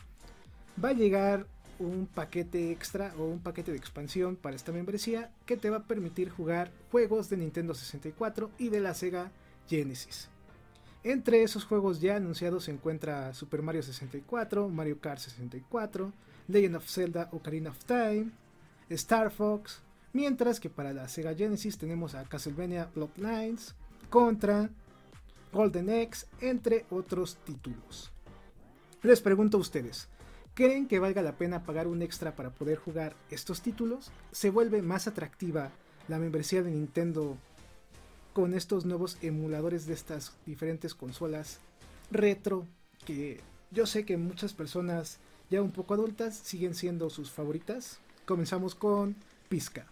va a llegar un paquete extra o un paquete de expansión para esta membresía que te va a permitir jugar juegos de Nintendo 64 y de la Sega Genesis. Entre esos juegos ya anunciados se encuentra Super Mario 64, Mario Kart 64, Legend of Zelda Ocarina of Time, Star Fox, mientras que para la Sega Genesis tenemos a Castlevania Bloodlines, Contra, Golden Axe, entre otros títulos. Les pregunto a ustedes, ¿Creen que valga la pena pagar un extra para poder jugar estos títulos? ¿Se vuelve más atractiva la membresía de Nintendo con estos nuevos emuladores de estas diferentes consolas retro que yo sé que muchas personas ya un poco adultas siguen siendo sus favoritas? Comenzamos con Pizca.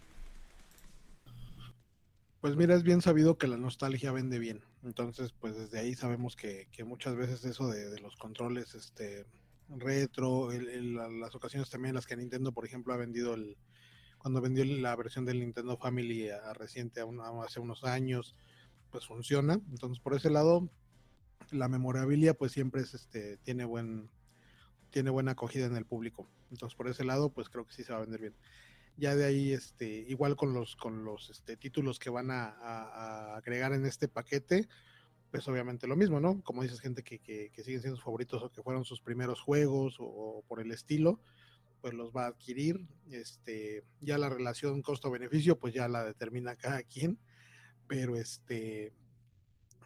Pues mira, es bien sabido que la nostalgia vende bien. Entonces, pues desde ahí sabemos que, muchas veces eso de, de los controles, este, retro, las ocasiones también en las que Nintendo, por ejemplo, ha vendido el, cuando vendió la versión del Nintendo Family a, reciente, a hace unos años, pues funciona. Entonces, por ese lado, la memorabilia, pues siempre es, este, tiene buen, tiene buena acogida en el público. Entonces, por ese lado, pues creo que sí se va a vender bien. Ya de ahí, este, igual con los, con los este, títulos que van a agregar en este paquete, pues obviamente lo mismo, ¿no? Como dices, gente que, que, siguen siendo sus favoritos o que fueron sus primeros juegos o, por el estilo, pues los va a adquirir. Este, ya la relación costo-beneficio, pues ya la determina cada quien, pero este,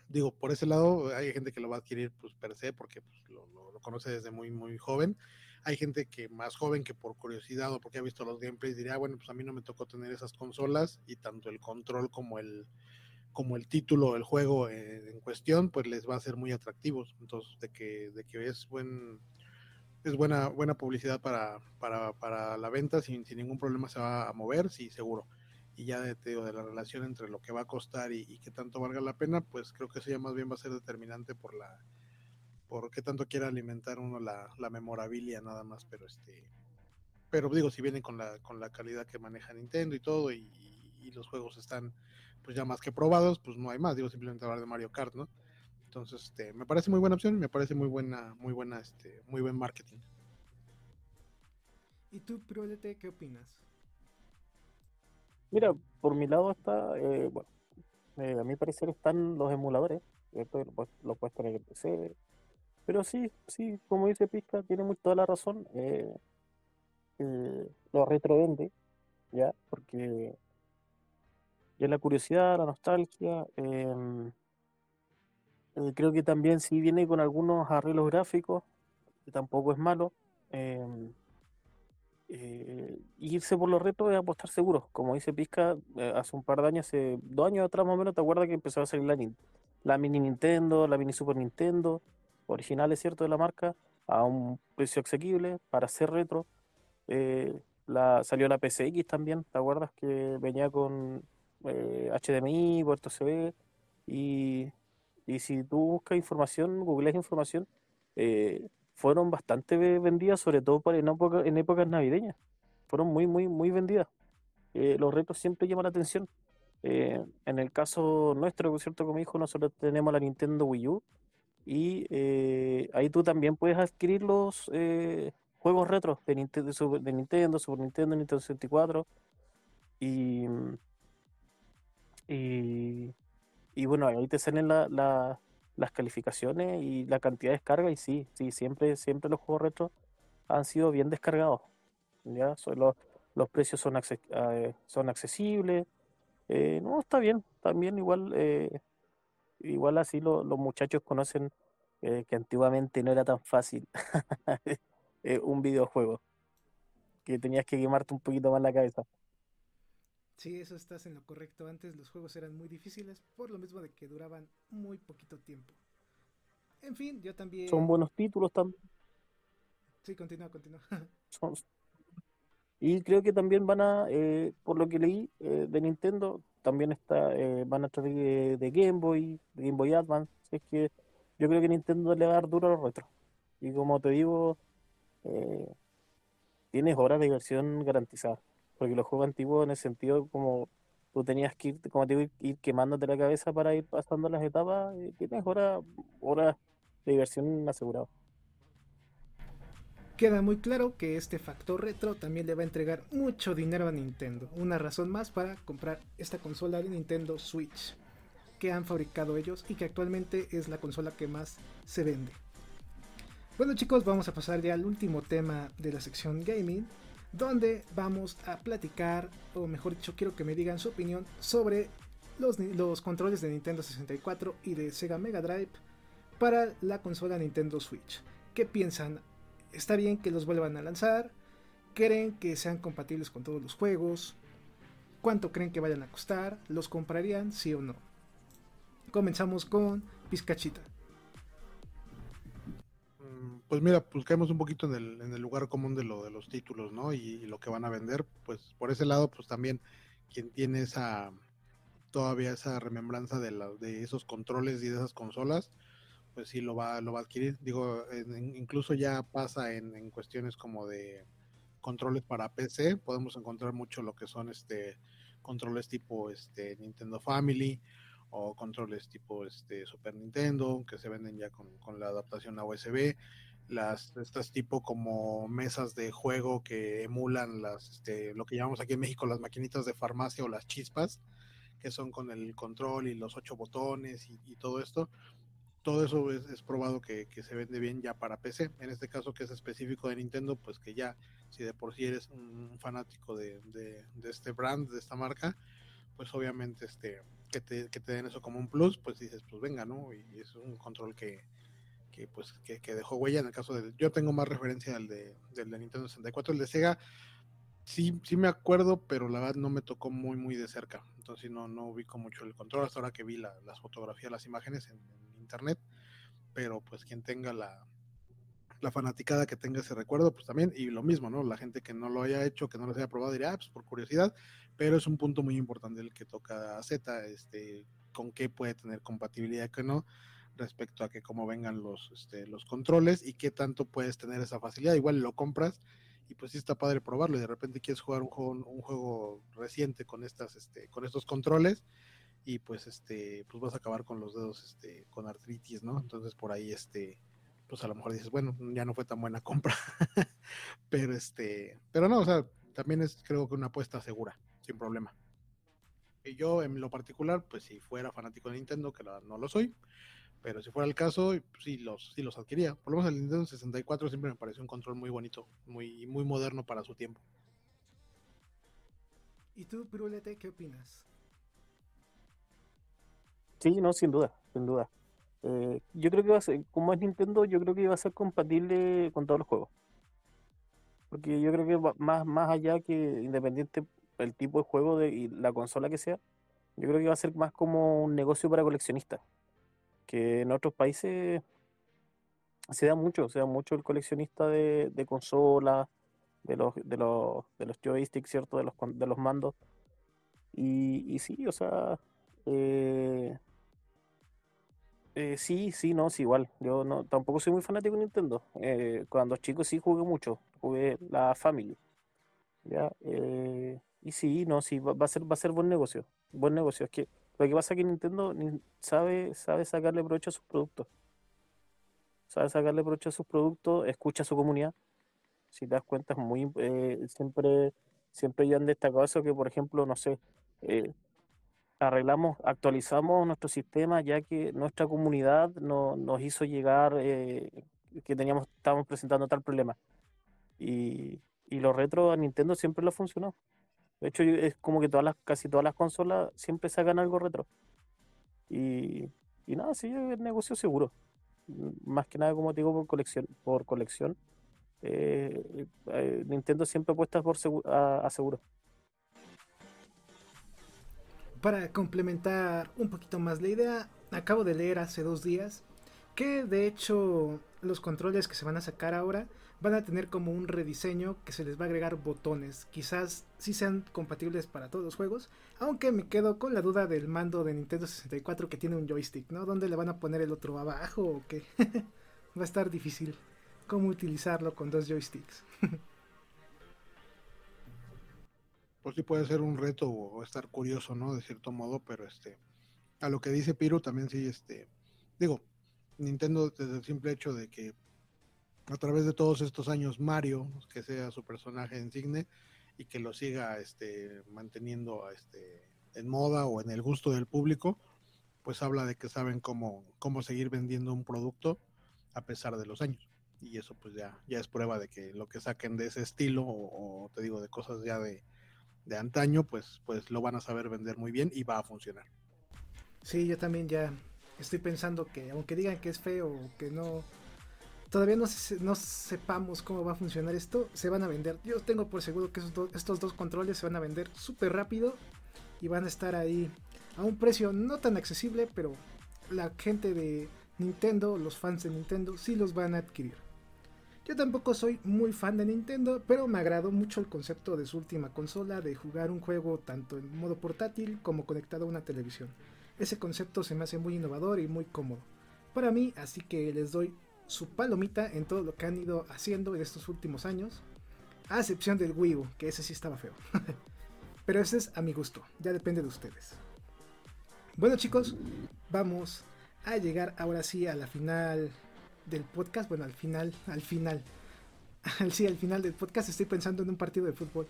digo, por ese lado hay gente que lo va a adquirir pues per se porque pues, lo, conoce desde muy, muy joven. Hay gente que más joven que por curiosidad o porque ha visto los gameplays diría, bueno, pues a mí no me tocó tener esas consolas y tanto el control como el como el título del juego en, cuestión, pues les va a ser muy atractivos. Entonces, de que, de que es buen es buena, buena publicidad para, para, para la venta, sin, sin, ningún problema se va a mover, sí, seguro. Y ya de, de la relación entre lo que va a costar y, qué tanto valga la pena, pues creo que eso ya más bien va a ser determinante por la por qué tanto quiera alimentar uno la, la memorabilia nada más, pero este pero digo, si vienen con la, con la calidad que maneja Nintendo y todo, y, y los juegos están pues ya más que probados, pues no hay más, digo simplemente hablar de Mario Kart, ¿no? Entonces, este, me parece muy buena opción, me parece muy buena, muy buena, este, muy buen marketing. ¿Y tú, Pirolete, qué opinas? Mira, por mi lado está, eh, bueno, eh, a mi parecer están los emuladores, esto lo, puedes tener en PC, pero sí, sí, como dice Pizca, tiene muy toda la razón, eh, lo retrovende, ya, porque y la curiosidad, la nostalgia. Em, eh, creo que también si viene con algunos arreglos gráficos, que tampoco es malo. Em, eh, irse por los retos es apostar seguros. Como dice Pizca, eh, hace un par de años, hace dos años atrás más o menos, ¿te acuerdas que empezó a salir la, la mini Nintendo, la mini Super Nintendo, originales, ¿cierto?, de la marca, a un precio asequible para hacer retro. la, salió la PCX también, ¿te acuerdas? Que venía con HDMI, puerto USB, y, y, si tú buscas información, googleas información, eh, fueron bastante vendidas, sobre todo en, en épocas navideñas. Fueron muy, muy, muy vendidas. Eh, los retos siempre llaman la atención. Eh, en el caso nuestro, ¿cierto? Como hijo, nosotros tenemos la Nintendo Wii U y ahí tú también puedes adquirir los juegos retro de Nintendo, de Nintendo, Super Nintendo, Nintendo 64 y Y, y bueno, ahí te salen la, la- las calificaciones y la cantidad de descarga y sí, sí, siempre, siempre los juegos retro han sido bien descargados. ¿ya? Son los, los precios son, acce- eh, son accesibles. eh, no, está bien, también igual, eh, igual así lo- los muchachos conocen eh, que antiguamente no era tan fácil [laughs] eh, un videojuego, que tenías que quemarte un poquito más la cabeza. Sí, eso estás en lo correcto. Antes los juegos eran muy difíciles por lo mismo de que duraban muy poquito tiempo. En fin, yo también... Son buenos títulos también. Sí, continúa, continúa. [laughs] Son- Y creo que también van a, eh, por lo que leí eh, de Nintendo, también está, eh, van a traer de, de Game Boy, de Game Boy Advance. Es que yo creo que Nintendo le va a dar duro a los retro. Y como te digo, eh, tienes horas de diversión garantizadas. Porque los juegos antiguos, en el sentido como tú tenías que ir, como te digo, ir quemándote la cabeza para ir pasando las etapas, eh, tienes horas, horas de diversión aseguradas. Queda muy claro que este factor retro también le va a entregar mucho dinero a Nintendo. Una razón más para comprar esta consola de Nintendo Switch que han fabricado ellos y que actualmente es la consola que más se vende. Bueno chicos, vamos a pasar ya al último tema de la sección gaming, donde vamos a platicar, o mejor dicho, quiero que me digan su opinión sobre los, los controles de Nintendo 64 y de Sega Mega Drive para la consola Nintendo Switch. ¿Qué piensan? ¿Está bien que los vuelvan a lanzar? ¿Creen que sean compatibles con todos los juegos? ¿Cuánto creen que vayan a costar? ¿Los comprarían, sí o no? Comenzamos con Pizcachita. Pues mira, pues caemos un poquito en el, en el lugar común de lo de los títulos, ¿no? Y, lo que van a vender, pues por ese lado, pues también quien tiene esa todavía esa remembranza de, la, de esos controles y de esas consolas, pues sí lo va, lo va a adquirir. Digo, en- incluso ya pasa en, en cuestiones como de controles para PC, podemos encontrar mucho lo que son este controles tipo este Nintendo Family o controles tipo este Super Nintendo que se venden ya con, con la adaptación a USB las estas tipo como mesas de juego que emulan las este, lo que llamamos aquí en México las maquinitas de farmacia o las chispas que son con el control y los ocho botones y, y todo esto todo eso es, es probado que, que, se vende bien ya para PC. En este caso que es específico de Nintendo, pues que ya, si de por sí eres un fanático de, de, de este brand, de esta marca, pues obviamente este que te, que te den eso como un plus, pues dices, pues venga, ¿no? Y, es un control que, que pues que, que, dejó huella en el caso de... Yo tengo más referencia al de, del de Nintendo 64, el de Sega. Sí, sí me acuerdo, pero la verdad no me tocó muy, muy de cerca. Entonces no, no ubico mucho el control hasta ahora que vi la, las fotografías, las imágenes en, en internet. Pero pues quien tenga la, la fanaticada que tenga ese recuerdo, pues también, y lo mismo, ¿no? La gente que no lo haya hecho, que no lo haya probado, diría, ah, pues por curiosidad, pero es un punto muy importante el que toca a Z, este, con qué puede tener compatibilidad, que no, respecto a que cómo vengan los, este, los controles y qué tanto puedes tener esa facilidad. Igual lo compras y pues sí está padre probarlo y de repente quieres jugar un juego, un juego reciente con estas, este, con estos controles y pues este, pues vas a acabar con los dedos, este, con artritis, ¿no? Entonces por ahí, este, pues a lo mejor dices, bueno, ya no fue tan buena compra, [laughs] pero este, pero no, o sea, también es creo que una apuesta segura, sin problema. Y yo en lo particular, pues si fuera fanático de Nintendo, que no lo soy, pero si fuera el caso, sí los, sí los adquiría. Por lo menos el Nintendo 64 siempre me pareció un control muy bonito, muy, muy moderno para su tiempo. ¿Y tú, Pirulete, qué opinas? Sí, no, sin duda, sin duda. Eh, yo creo que va a ser, como es Nintendo, yo creo que va a ser compatible con todos los juegos. Porque yo creo que va más, más allá que independiente el tipo de juego de, y la consola que sea, yo creo que va a ser más como un negocio para coleccionistas. Que en otros países se da mucho, se da mucho el coleccionista de, de consolas, de los, de los, de los joysticks, ¿cierto? De los, de los mandos. Y, y sí, o sea, eh, eh, sí, sí, no, sí, igual. Yo no, tampoco soy muy fanático de Nintendo. Eh, cuando chico sí jugué mucho, jugué la Family. ¿ya? Y sí, no, sí, va, va, a ser, va a ser buen negocio. Buen negocio. Es que lo que pasa es que Nintendo sabe, sabe sacarle provecho a sus productos. Sabe sacarle provecho a sus productos, escucha a su comunidad. Si te das cuenta, es muy eh, siempre, siempre ya han destacado eso que, por ejemplo, no sé, eh, arreglamos, actualizamos nuestro sistema ya que nuestra comunidad no, nos hizo llegar eh, que teníamos, estábamos presentando tal problema. Y, y los retro a Nintendo siempre lo funcionó. De hecho, es como que todas las, casi todas las consolas siempre sacan algo retro. Y, y nada, sí, es negocio seguro. Más que nada, como te digo, por colección. Por colección eh, eh, Nintendo siempre apuesta por a, a seguro. Para complementar un poquito más la idea, acabo de leer hace dos días que de hecho los controles que se van a sacar ahora van a tener como un rediseño que se les va a agregar botones. Quizás sí sean compatibles para todos los juegos, aunque me quedo con la duda del mando de Nintendo 64 que tiene un joystick, ¿no? ¿Dónde le van a poner el otro abajo o qué? [laughs] va a estar difícil cómo utilizarlo con dos joysticks. [laughs] pues sí puede ser un reto o estar curioso, ¿no? De cierto modo, pero este, a lo que dice Piro también sí, este, digo, Nintendo desde el simple hecho de que a través de todos estos años Mario, que sea su personaje insigne y que lo siga este, manteniendo este, en moda o en el gusto del público, pues habla de que saben cómo, cómo seguir vendiendo un producto a pesar de los años. Y eso pues ya, ya es prueba de que lo que saquen de ese estilo o, te digo de cosas ya de, de antaño, pues, pues lo van a saber vender muy bien y va a funcionar. Sí, yo también ya estoy pensando que aunque digan que es feo o que no, todavía no, sepamos cómo va a funcionar esto, se van a vender. Yo tengo por seguro que estos dos controles se van a vender súper rápido y van a estar ahí a un precio no tan accesible, pero la gente de Nintendo, los fans de Nintendo, sí los van a adquirir. Yo tampoco soy muy fan de Nintendo, pero me agradó mucho el concepto de su última consola de jugar un juego tanto en modo portátil como conectado a una televisión. Ese concepto se me hace muy innovador y muy cómodo. Para mí, así que les doy su palomita en todo lo que han ido haciendo en estos últimos años, a excepción del Wii U, que ese sí estaba feo. [laughs] pero ese es a mi gusto, ya depende de ustedes. Bueno chicos, vamos a llegar ahora sí a la final del podcast, bueno, al final, al final, [laughs] sí, al final del podcast estoy pensando en un partido de fútbol.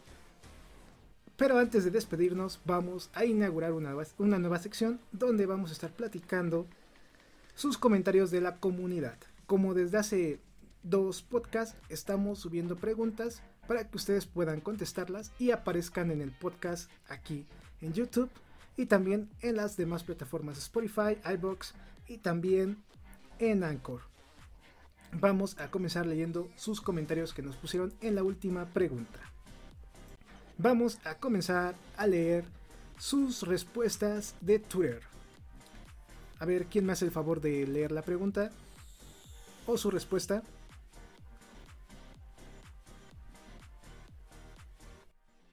Pero antes de despedirnos, vamos a inaugurar una, nueva sección donde vamos a estar platicando sus comentarios de la comunidad. Como desde hace dos podcasts estamos subiendo preguntas para que ustedes puedan contestarlas y aparezcan en el podcast aquí en YouTube y también en las demás plataformas Spotify, iBox y también en Anchor vamos a comenzar leyendo sus comentarios que nos pusieron en la última pregunta. Vamos a comenzar a leer sus respuestas de Twitter. A ver, ¿quién me hace el favor de leer la pregunta? ¿O su respuesta?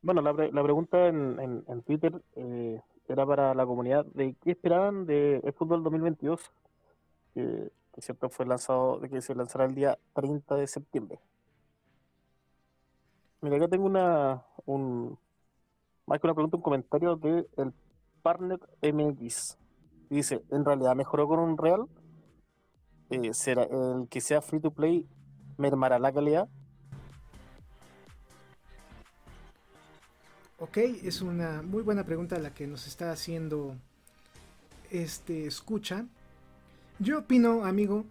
Bueno, la, pregunta en, Twitter eh, era para la comunidad de qué esperaban de el fútbol 2022 que cierto fue lanzado, que se lanzará el día 30 de septiembre. Mira, acá tengo una, un, más que una pregunta, un comentario de el Partner MX. Dice, en realidad mejoró con un real. Eh, será el que sea free to play mermará la calidad. Ok, es una muy buena pregunta la que nos está haciendo este escucha. Yo opino, amigo,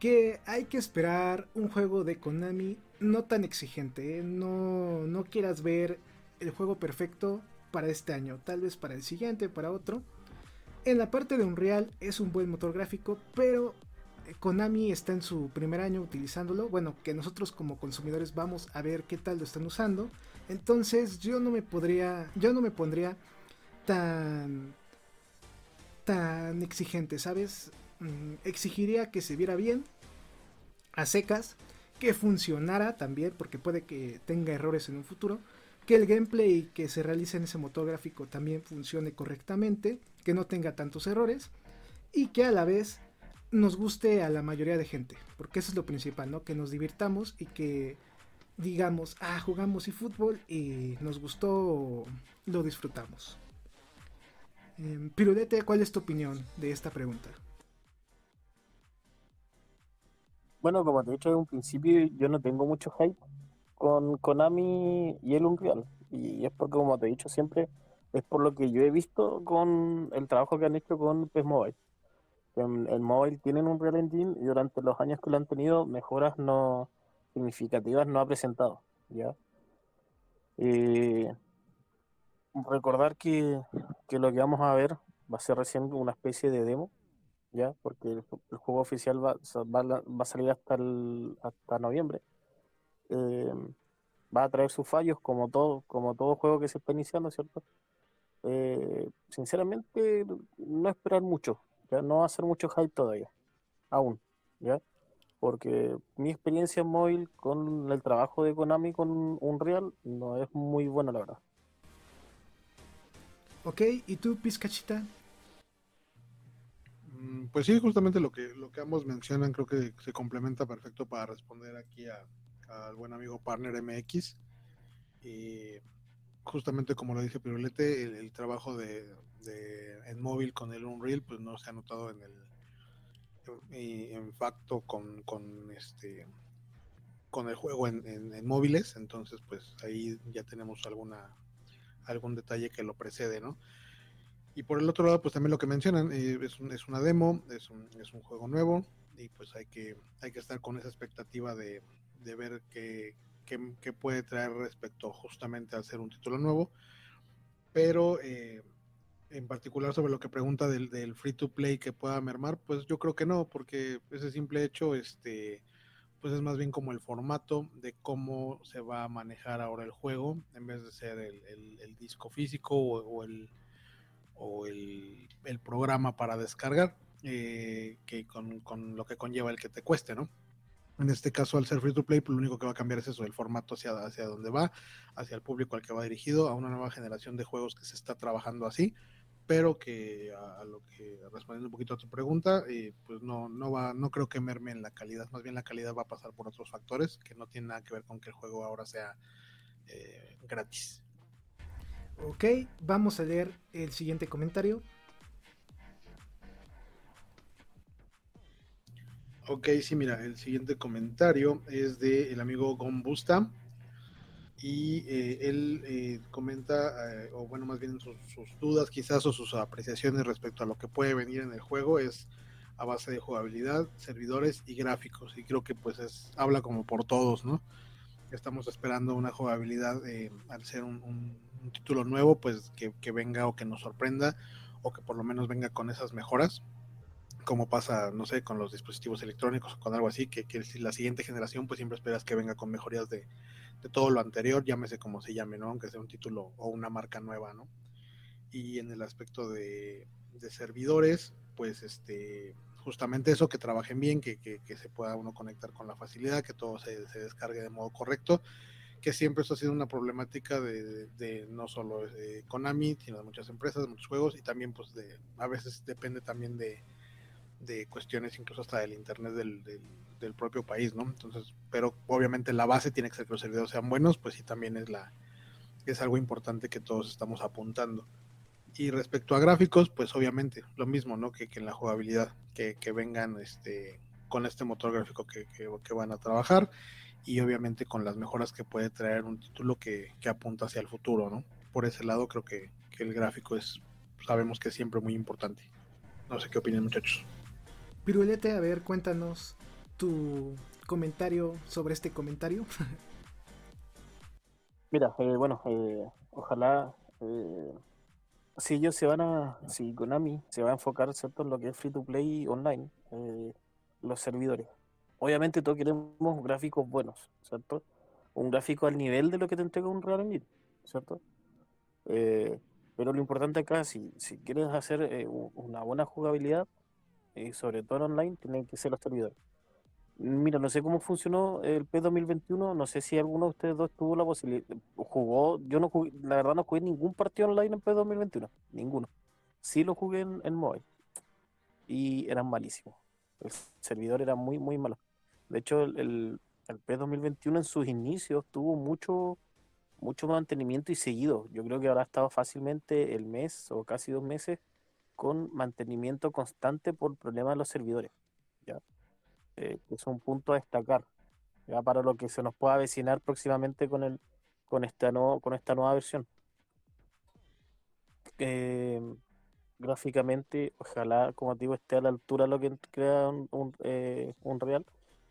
que hay que esperar un juego de Konami no tan exigente. ¿eh? No, no quieras ver el juego perfecto para este año, tal vez para el siguiente, para otro. En la parte de Unreal es un buen motor gráfico, pero Konami está en su primer año utilizándolo. Bueno, que nosotros como consumidores vamos a ver qué tal lo están usando. Entonces yo no me podría, yo no me pondría tan tan exigente, ¿sabes? Mm, exigiría que se viera bien, a secas, que funcionara también, porque puede que tenga errores en un futuro, que el gameplay que se realice en ese motor gráfico también funcione correctamente, que no tenga tantos errores y que a la vez nos guste a la mayoría de gente, porque eso es lo principal, ¿no? Que nos divirtamos y que digamos, ah, jugamos y fútbol y nos gustó, lo disfrutamos. Eh, Pirulete, ¿cuál es tu opinión de esta pregunta? Bueno, como te he dicho desde un principio, yo no tengo mucho hype con Konami y el Unreal. Y es porque, como te he dicho siempre, es por lo que yo he visto con el trabajo que han hecho con PES Mobile. En el móvil tienen un Real Engine y durante los años que lo han tenido, mejoras no significativas no ha presentado. ¿ya? Recordar que, que, lo que vamos a ver va a ser recién una especie de demo, ¿ya? porque el, juego oficial va, va, a salir hasta, el, hasta noviembre. Eh, va a traer sus fallos como todo, como todo juego que se está iniciando, ¿cierto? Eh, sinceramente, no esperar mucho, ya no va a ser mucho hype todavía, aún, ¿ya? Porque mi experiencia en móvil con el trabajo de Konami con Unreal no es muy buena, la verdad. Ok, ¿y tú, Pizcachita? Mm, pues sí, justamente lo que, lo que ambos mencionan creo que se complementa perfecto para responder aquí al buen amigo Partner MX. Y justamente como lo dice Pirulete, el, trabajo de, en móvil con el Unreal pues no se ha notado en el en, facto con, con este con el juego en, móviles entonces pues ahí ya tenemos alguna algún detalle que lo precede no y por el otro lado pues también lo que mencionan eh, es, es, una demo es un, es un juego nuevo y pues hay que hay que estar con esa expectativa de, de ver qué, que, puede traer respecto justamente al ser un título nuevo. Pero eh, en particular sobre lo que pregunta del, del, free to play que pueda mermar, pues yo creo que no, porque ese simple hecho, este, pues es más bien como el formato de cómo se va a manejar ahora el juego, en vez de ser el, disco físico o, el, o el, programa para descargar, eh, que con, con, lo que conlleva el que te cueste, ¿no? En este caso, al ser free to play, pues lo único que va a cambiar es eso, el formato hacia, hacia dónde va, hacia el público al que va dirigido, a una nueva generación de juegos que se está trabajando así, pero que a, lo que, respondiendo un poquito a tu pregunta, eh, pues no, no va, no creo que merme en la calidad, más bien la calidad va a pasar por otros factores que no tienen nada que ver con que el juego ahora sea eh, gratis. Ok, vamos a leer el siguiente comentario. Ok, sí, mira, el siguiente comentario es de el amigo Gombusta y eh, él eh, comenta, eh, o bueno, más bien sus, dudas quizás o sus apreciaciones respecto a lo que puede venir en el juego es a base de jugabilidad, servidores y gráficos y creo que pues es, habla como por todos, ¿no? Estamos esperando una jugabilidad al ser un, título nuevo, pues que, que venga o que nos sorprenda o que por lo menos venga con esas mejoras como pasa, no sé, con los dispositivos electrónicos o con algo así, que, que la siguiente generación pues siempre esperas que venga con mejorías de, todo lo anterior, llámese como se llame, ¿no? Aunque sea un título o una marca nueva, ¿no? Y en el aspecto de, servidores, pues este, justamente eso, que trabajen bien, que, que, se pueda uno conectar con la facilidad, que todo se, se, descargue de modo correcto, que siempre eso ha sido una problemática de, no solo de Konami, sino de muchas empresas, de muchos juegos, y también pues de, a veces depende también de cuestiones incluso hasta del internet del, propio país, ¿no? Entonces, pero obviamente la base tiene que ser que los servidores sean buenos, pues sí también es la es algo importante que todos estamos apuntando. Y respecto a gráficos, pues obviamente lo mismo, ¿no? Que, en la jugabilidad, que, vengan este con este motor gráfico que, van a trabajar y obviamente con las mejoras que puede traer un título que, apunta hacia el futuro, ¿no? Por ese lado creo que, el gráfico es, sabemos que es siempre muy importante. No sé qué opinan muchachos. Pirulete, a ver, cuéntanos tu comentario sobre este comentario. [laughs] Mira, eh, bueno, eh, ojalá eh, si ellos se van a, si Konami se va a enfocar ¿cierto? en lo que es free to play online, los servidores. Obviamente todos queremos gráficos buenos, ¿cierto? Un gráfico al nivel de lo que te entrega un Real Engine, ¿cierto? pero lo importante acá, si, si quieres hacer una buena jugabilidad, y sobre todo online, tienen que ser los servidores. Mira, no sé cómo funcionó el P2021, no sé si alguno de ustedes dos tuvo la posibilidad, jugó, yo no jugué, la verdad no jugué ningún partido online en P2021, ninguno. Sí lo jugué en, en móvil y eran malísimos. El servidor era muy, muy malo. De hecho, el, el, el P2021 en sus inicios tuvo mucho, mucho mantenimiento y seguido. Yo creo que ahora ha estado fácilmente el mes o casi dos meses con mantenimiento constante por problemas de los servidores. ¿ya? Eh, es un punto a destacar ya para lo que se nos pueda avecinar próximamente con, el, con, esta, no, con esta nueva versión. eh, gráficamente, ojalá, como te digo, esté a la altura de lo que crea un, un, eh, un Real.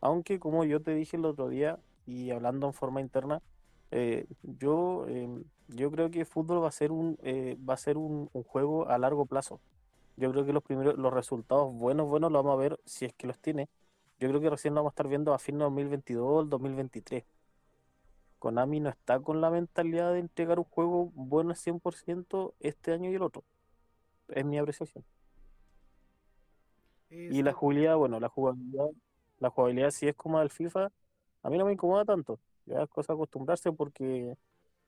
Aunque, como yo te dije el otro día, y hablando en forma interna, eh, yo, em, yo creo que fútbol va a ser un, eh, va a ser un, un juego a largo plazo. Yo creo que los primeros, los resultados buenos, buenos los vamos a ver si es que los tiene. Yo creo que recién lo vamos a estar viendo a fin de 2022 2023. Konami no está con la mentalidad de entregar un juego bueno al 100% este año y el otro. Es mi apreciación. Y la Esto- jugabilidad, bueno, la jugabilidad, la jugabilidad si es como el FIFA, a mí no me incomoda tanto. Ya es cosa acostumbrarse porque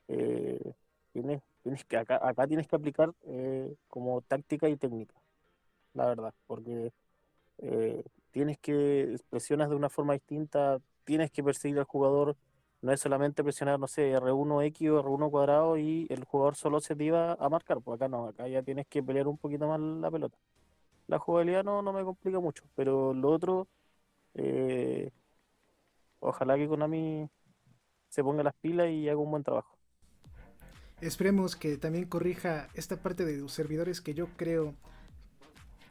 eh, tienes, tienes que acá, acá tienes que aplicar eh, como táctica y técnica, la verdad, porque eh, tienes que presionas de una forma distinta, tienes que perseguir al jugador, no es solamente presionar, no sé, R1X o R1 cuadrado y el jugador solo se te iba a marcar, pues acá no, acá ya tienes que pelear un poquito más la pelota. La jugabilidad no, no me complica mucho, pero lo otro, eh, ojalá que Konami se ponga las pilas y haga un buen trabajo. Esperemos que también corrija esta parte de los servidores que yo creo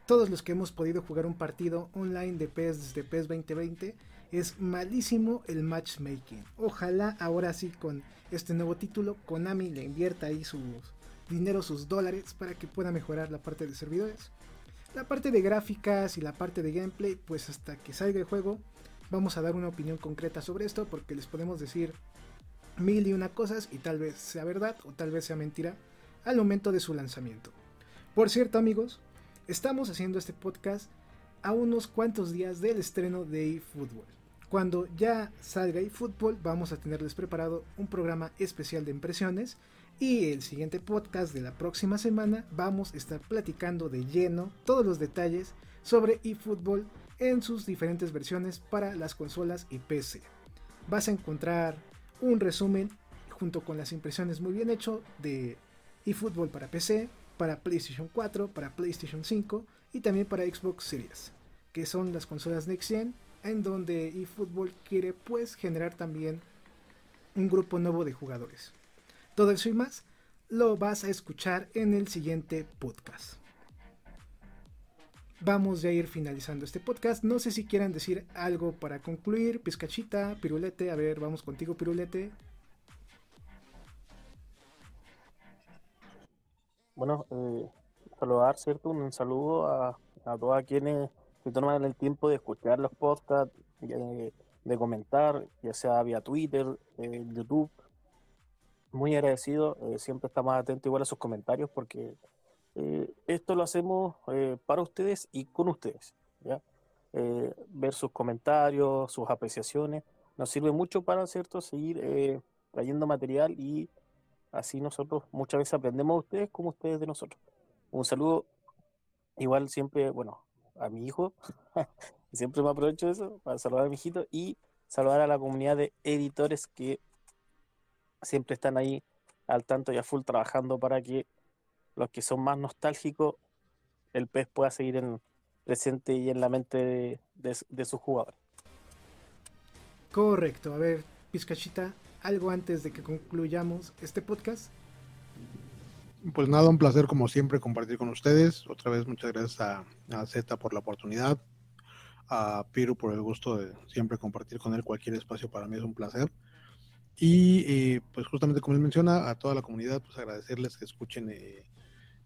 todos los que hemos podido jugar un partido online de PES desde PES 2020 es malísimo el matchmaking. Ojalá ahora sí con este nuevo título Konami le invierta ahí sus dinero, sus dólares para que pueda mejorar la parte de servidores. La parte de gráficas y la parte de gameplay, pues hasta que salga el juego vamos a dar una opinión concreta sobre esto porque les podemos decir mil y una cosas y tal vez sea verdad o tal vez sea mentira al momento de su lanzamiento. Por cierto amigos, estamos haciendo este podcast a unos cuantos días del estreno de eFootball. Cuando ya salga eFootball vamos a tenerles preparado un programa especial de impresiones y el siguiente podcast de la próxima semana vamos a estar platicando de lleno todos los detalles sobre eFootball en sus diferentes versiones para las consolas y PC. Vas a encontrar un resumen junto con las impresiones muy bien hecho de eFootball para PC, para PlayStation 4, para PlayStation 5 y también para Xbox Series, que son las consolas Next Gen, en donde eFootball quiere pues generar también un grupo nuevo de jugadores. Todo eso y más lo vas a escuchar en el siguiente podcast. Vamos ya a ir finalizando este podcast. No sé si quieran decir algo para concluir. Pizcachita, Pirulete. A ver, vamos contigo, Pirulete. Bueno, eh, saludar, ¿cierto? Un saludo a, a todas quienes se toman el tiempo de escuchar los podcasts, de, de comentar, ya sea vía Twitter, eh, YouTube. Muy agradecido, eh, siempre estamos atentos igual a sus comentarios porque eh, esto lo hacemos eh, para ustedes y con ustedes. ¿ya? Eh, ver sus comentarios, sus apreciaciones, nos sirve mucho para, ¿cierto?, seguir eh, trayendo material y así nosotros muchas veces aprendemos de ustedes como ustedes de nosotros. Un saludo, igual siempre, bueno, a mi hijo, [laughs] siempre me aprovecho de eso para saludar a mi hijito y saludar a la comunidad de editores que siempre están ahí al tanto y a full trabajando para que los que son más nostálgicos, el PES pueda seguir en presente y en la mente de, de, de sus jugadores. Correcto. A ver, Pizcachita, algo antes de que concluyamos este podcast. Pues nada, un placer como siempre compartir con ustedes. Otra vez muchas gracias a, a Z por la oportunidad, a Piru por el gusto de siempre compartir con él cualquier espacio. Para mí es un placer. Y eh, pues justamente como él menciona, a toda la comunidad, pues agradecerles que escuchen eh,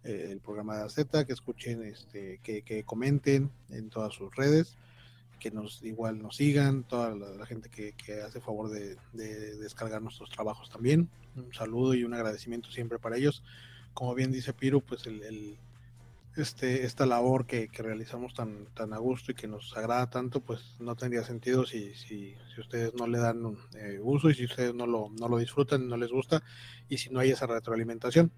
eh, el programa de Z, que escuchen, este, que, comenten en todas sus redes, que nos igual nos sigan, toda la, gente que, hace favor de, de, descargar nuestros trabajos también. Un saludo y un agradecimiento siempre para ellos. Como bien dice Piru, pues el, el este, esta labor que, que, realizamos tan, tan a gusto y que nos agrada tanto, pues no tendría sentido si, si, si ustedes no le dan eh, uso y si ustedes no lo, no lo disfrutan, no les gusta y si no hay esa retroalimentación.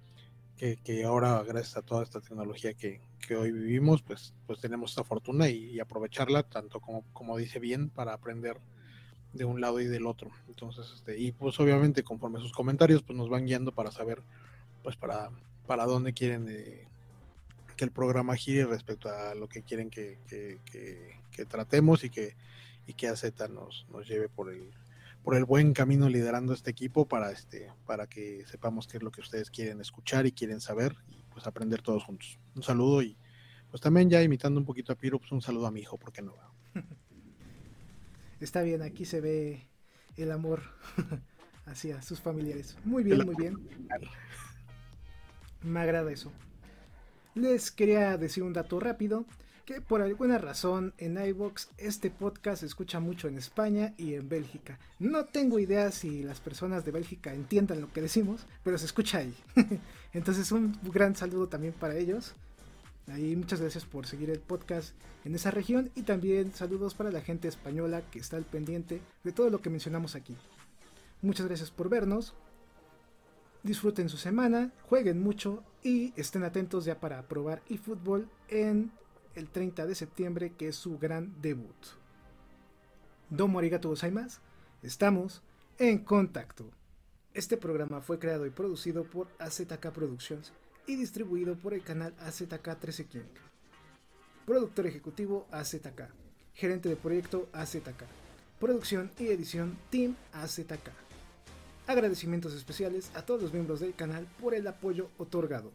Que, que ahora, gracias a toda esta tecnología que, que hoy vivimos, pues, pues tenemos esta fortuna y, y, aprovecharla, tanto como, como dice bien, para aprender de un lado y del otro. Entonces, este, y pues obviamente conforme sus comentarios, pues nos van guiando para saber, pues para, para dónde quieren eh, que el programa gire respecto a lo que quieren que, que, que, que tratemos y que, y que AZ nos, nos lleve por el, por el buen camino liderando este equipo para, este, para que sepamos qué es lo que ustedes quieren escuchar y quieren saber. Y pues aprender todos juntos. Un saludo y pues también ya imitando un poquito a Piro, pues un saludo a mi hijo, ¿por qué no? [laughs] Está bien, aquí se ve el amor [laughs] hacia sus familiares. Muy bien, muy bien. Me agrada eso. Les quería decir un dato rápido, que por alguna razón en iVox este podcast se escucha mucho en España y en Bélgica. No tengo idea si las personas de Bélgica entiendan lo que decimos, pero se escucha ahí. [laughs] Entonces un gran saludo también para ellos. Ahí muchas gracias por seguir el podcast en esa región y también saludos para la gente española que está al pendiente de todo lo que mencionamos aquí. Muchas gracias por vernos. Disfruten su semana, jueguen mucho y estén atentos ya para probar eFootball en el 30 de septiembre, que es su gran debut. Domo arigato gozaimasu. Estamos en contacto. Este programa fue creado y producido por AZK Productions y distribuido por el canal AZK 13 King. Productor ejecutivo AZK. Gerente de proyecto AZK. Producción y edición Team AZK. Agradecimientos especiales a todos los miembros del canal por el apoyo otorgado.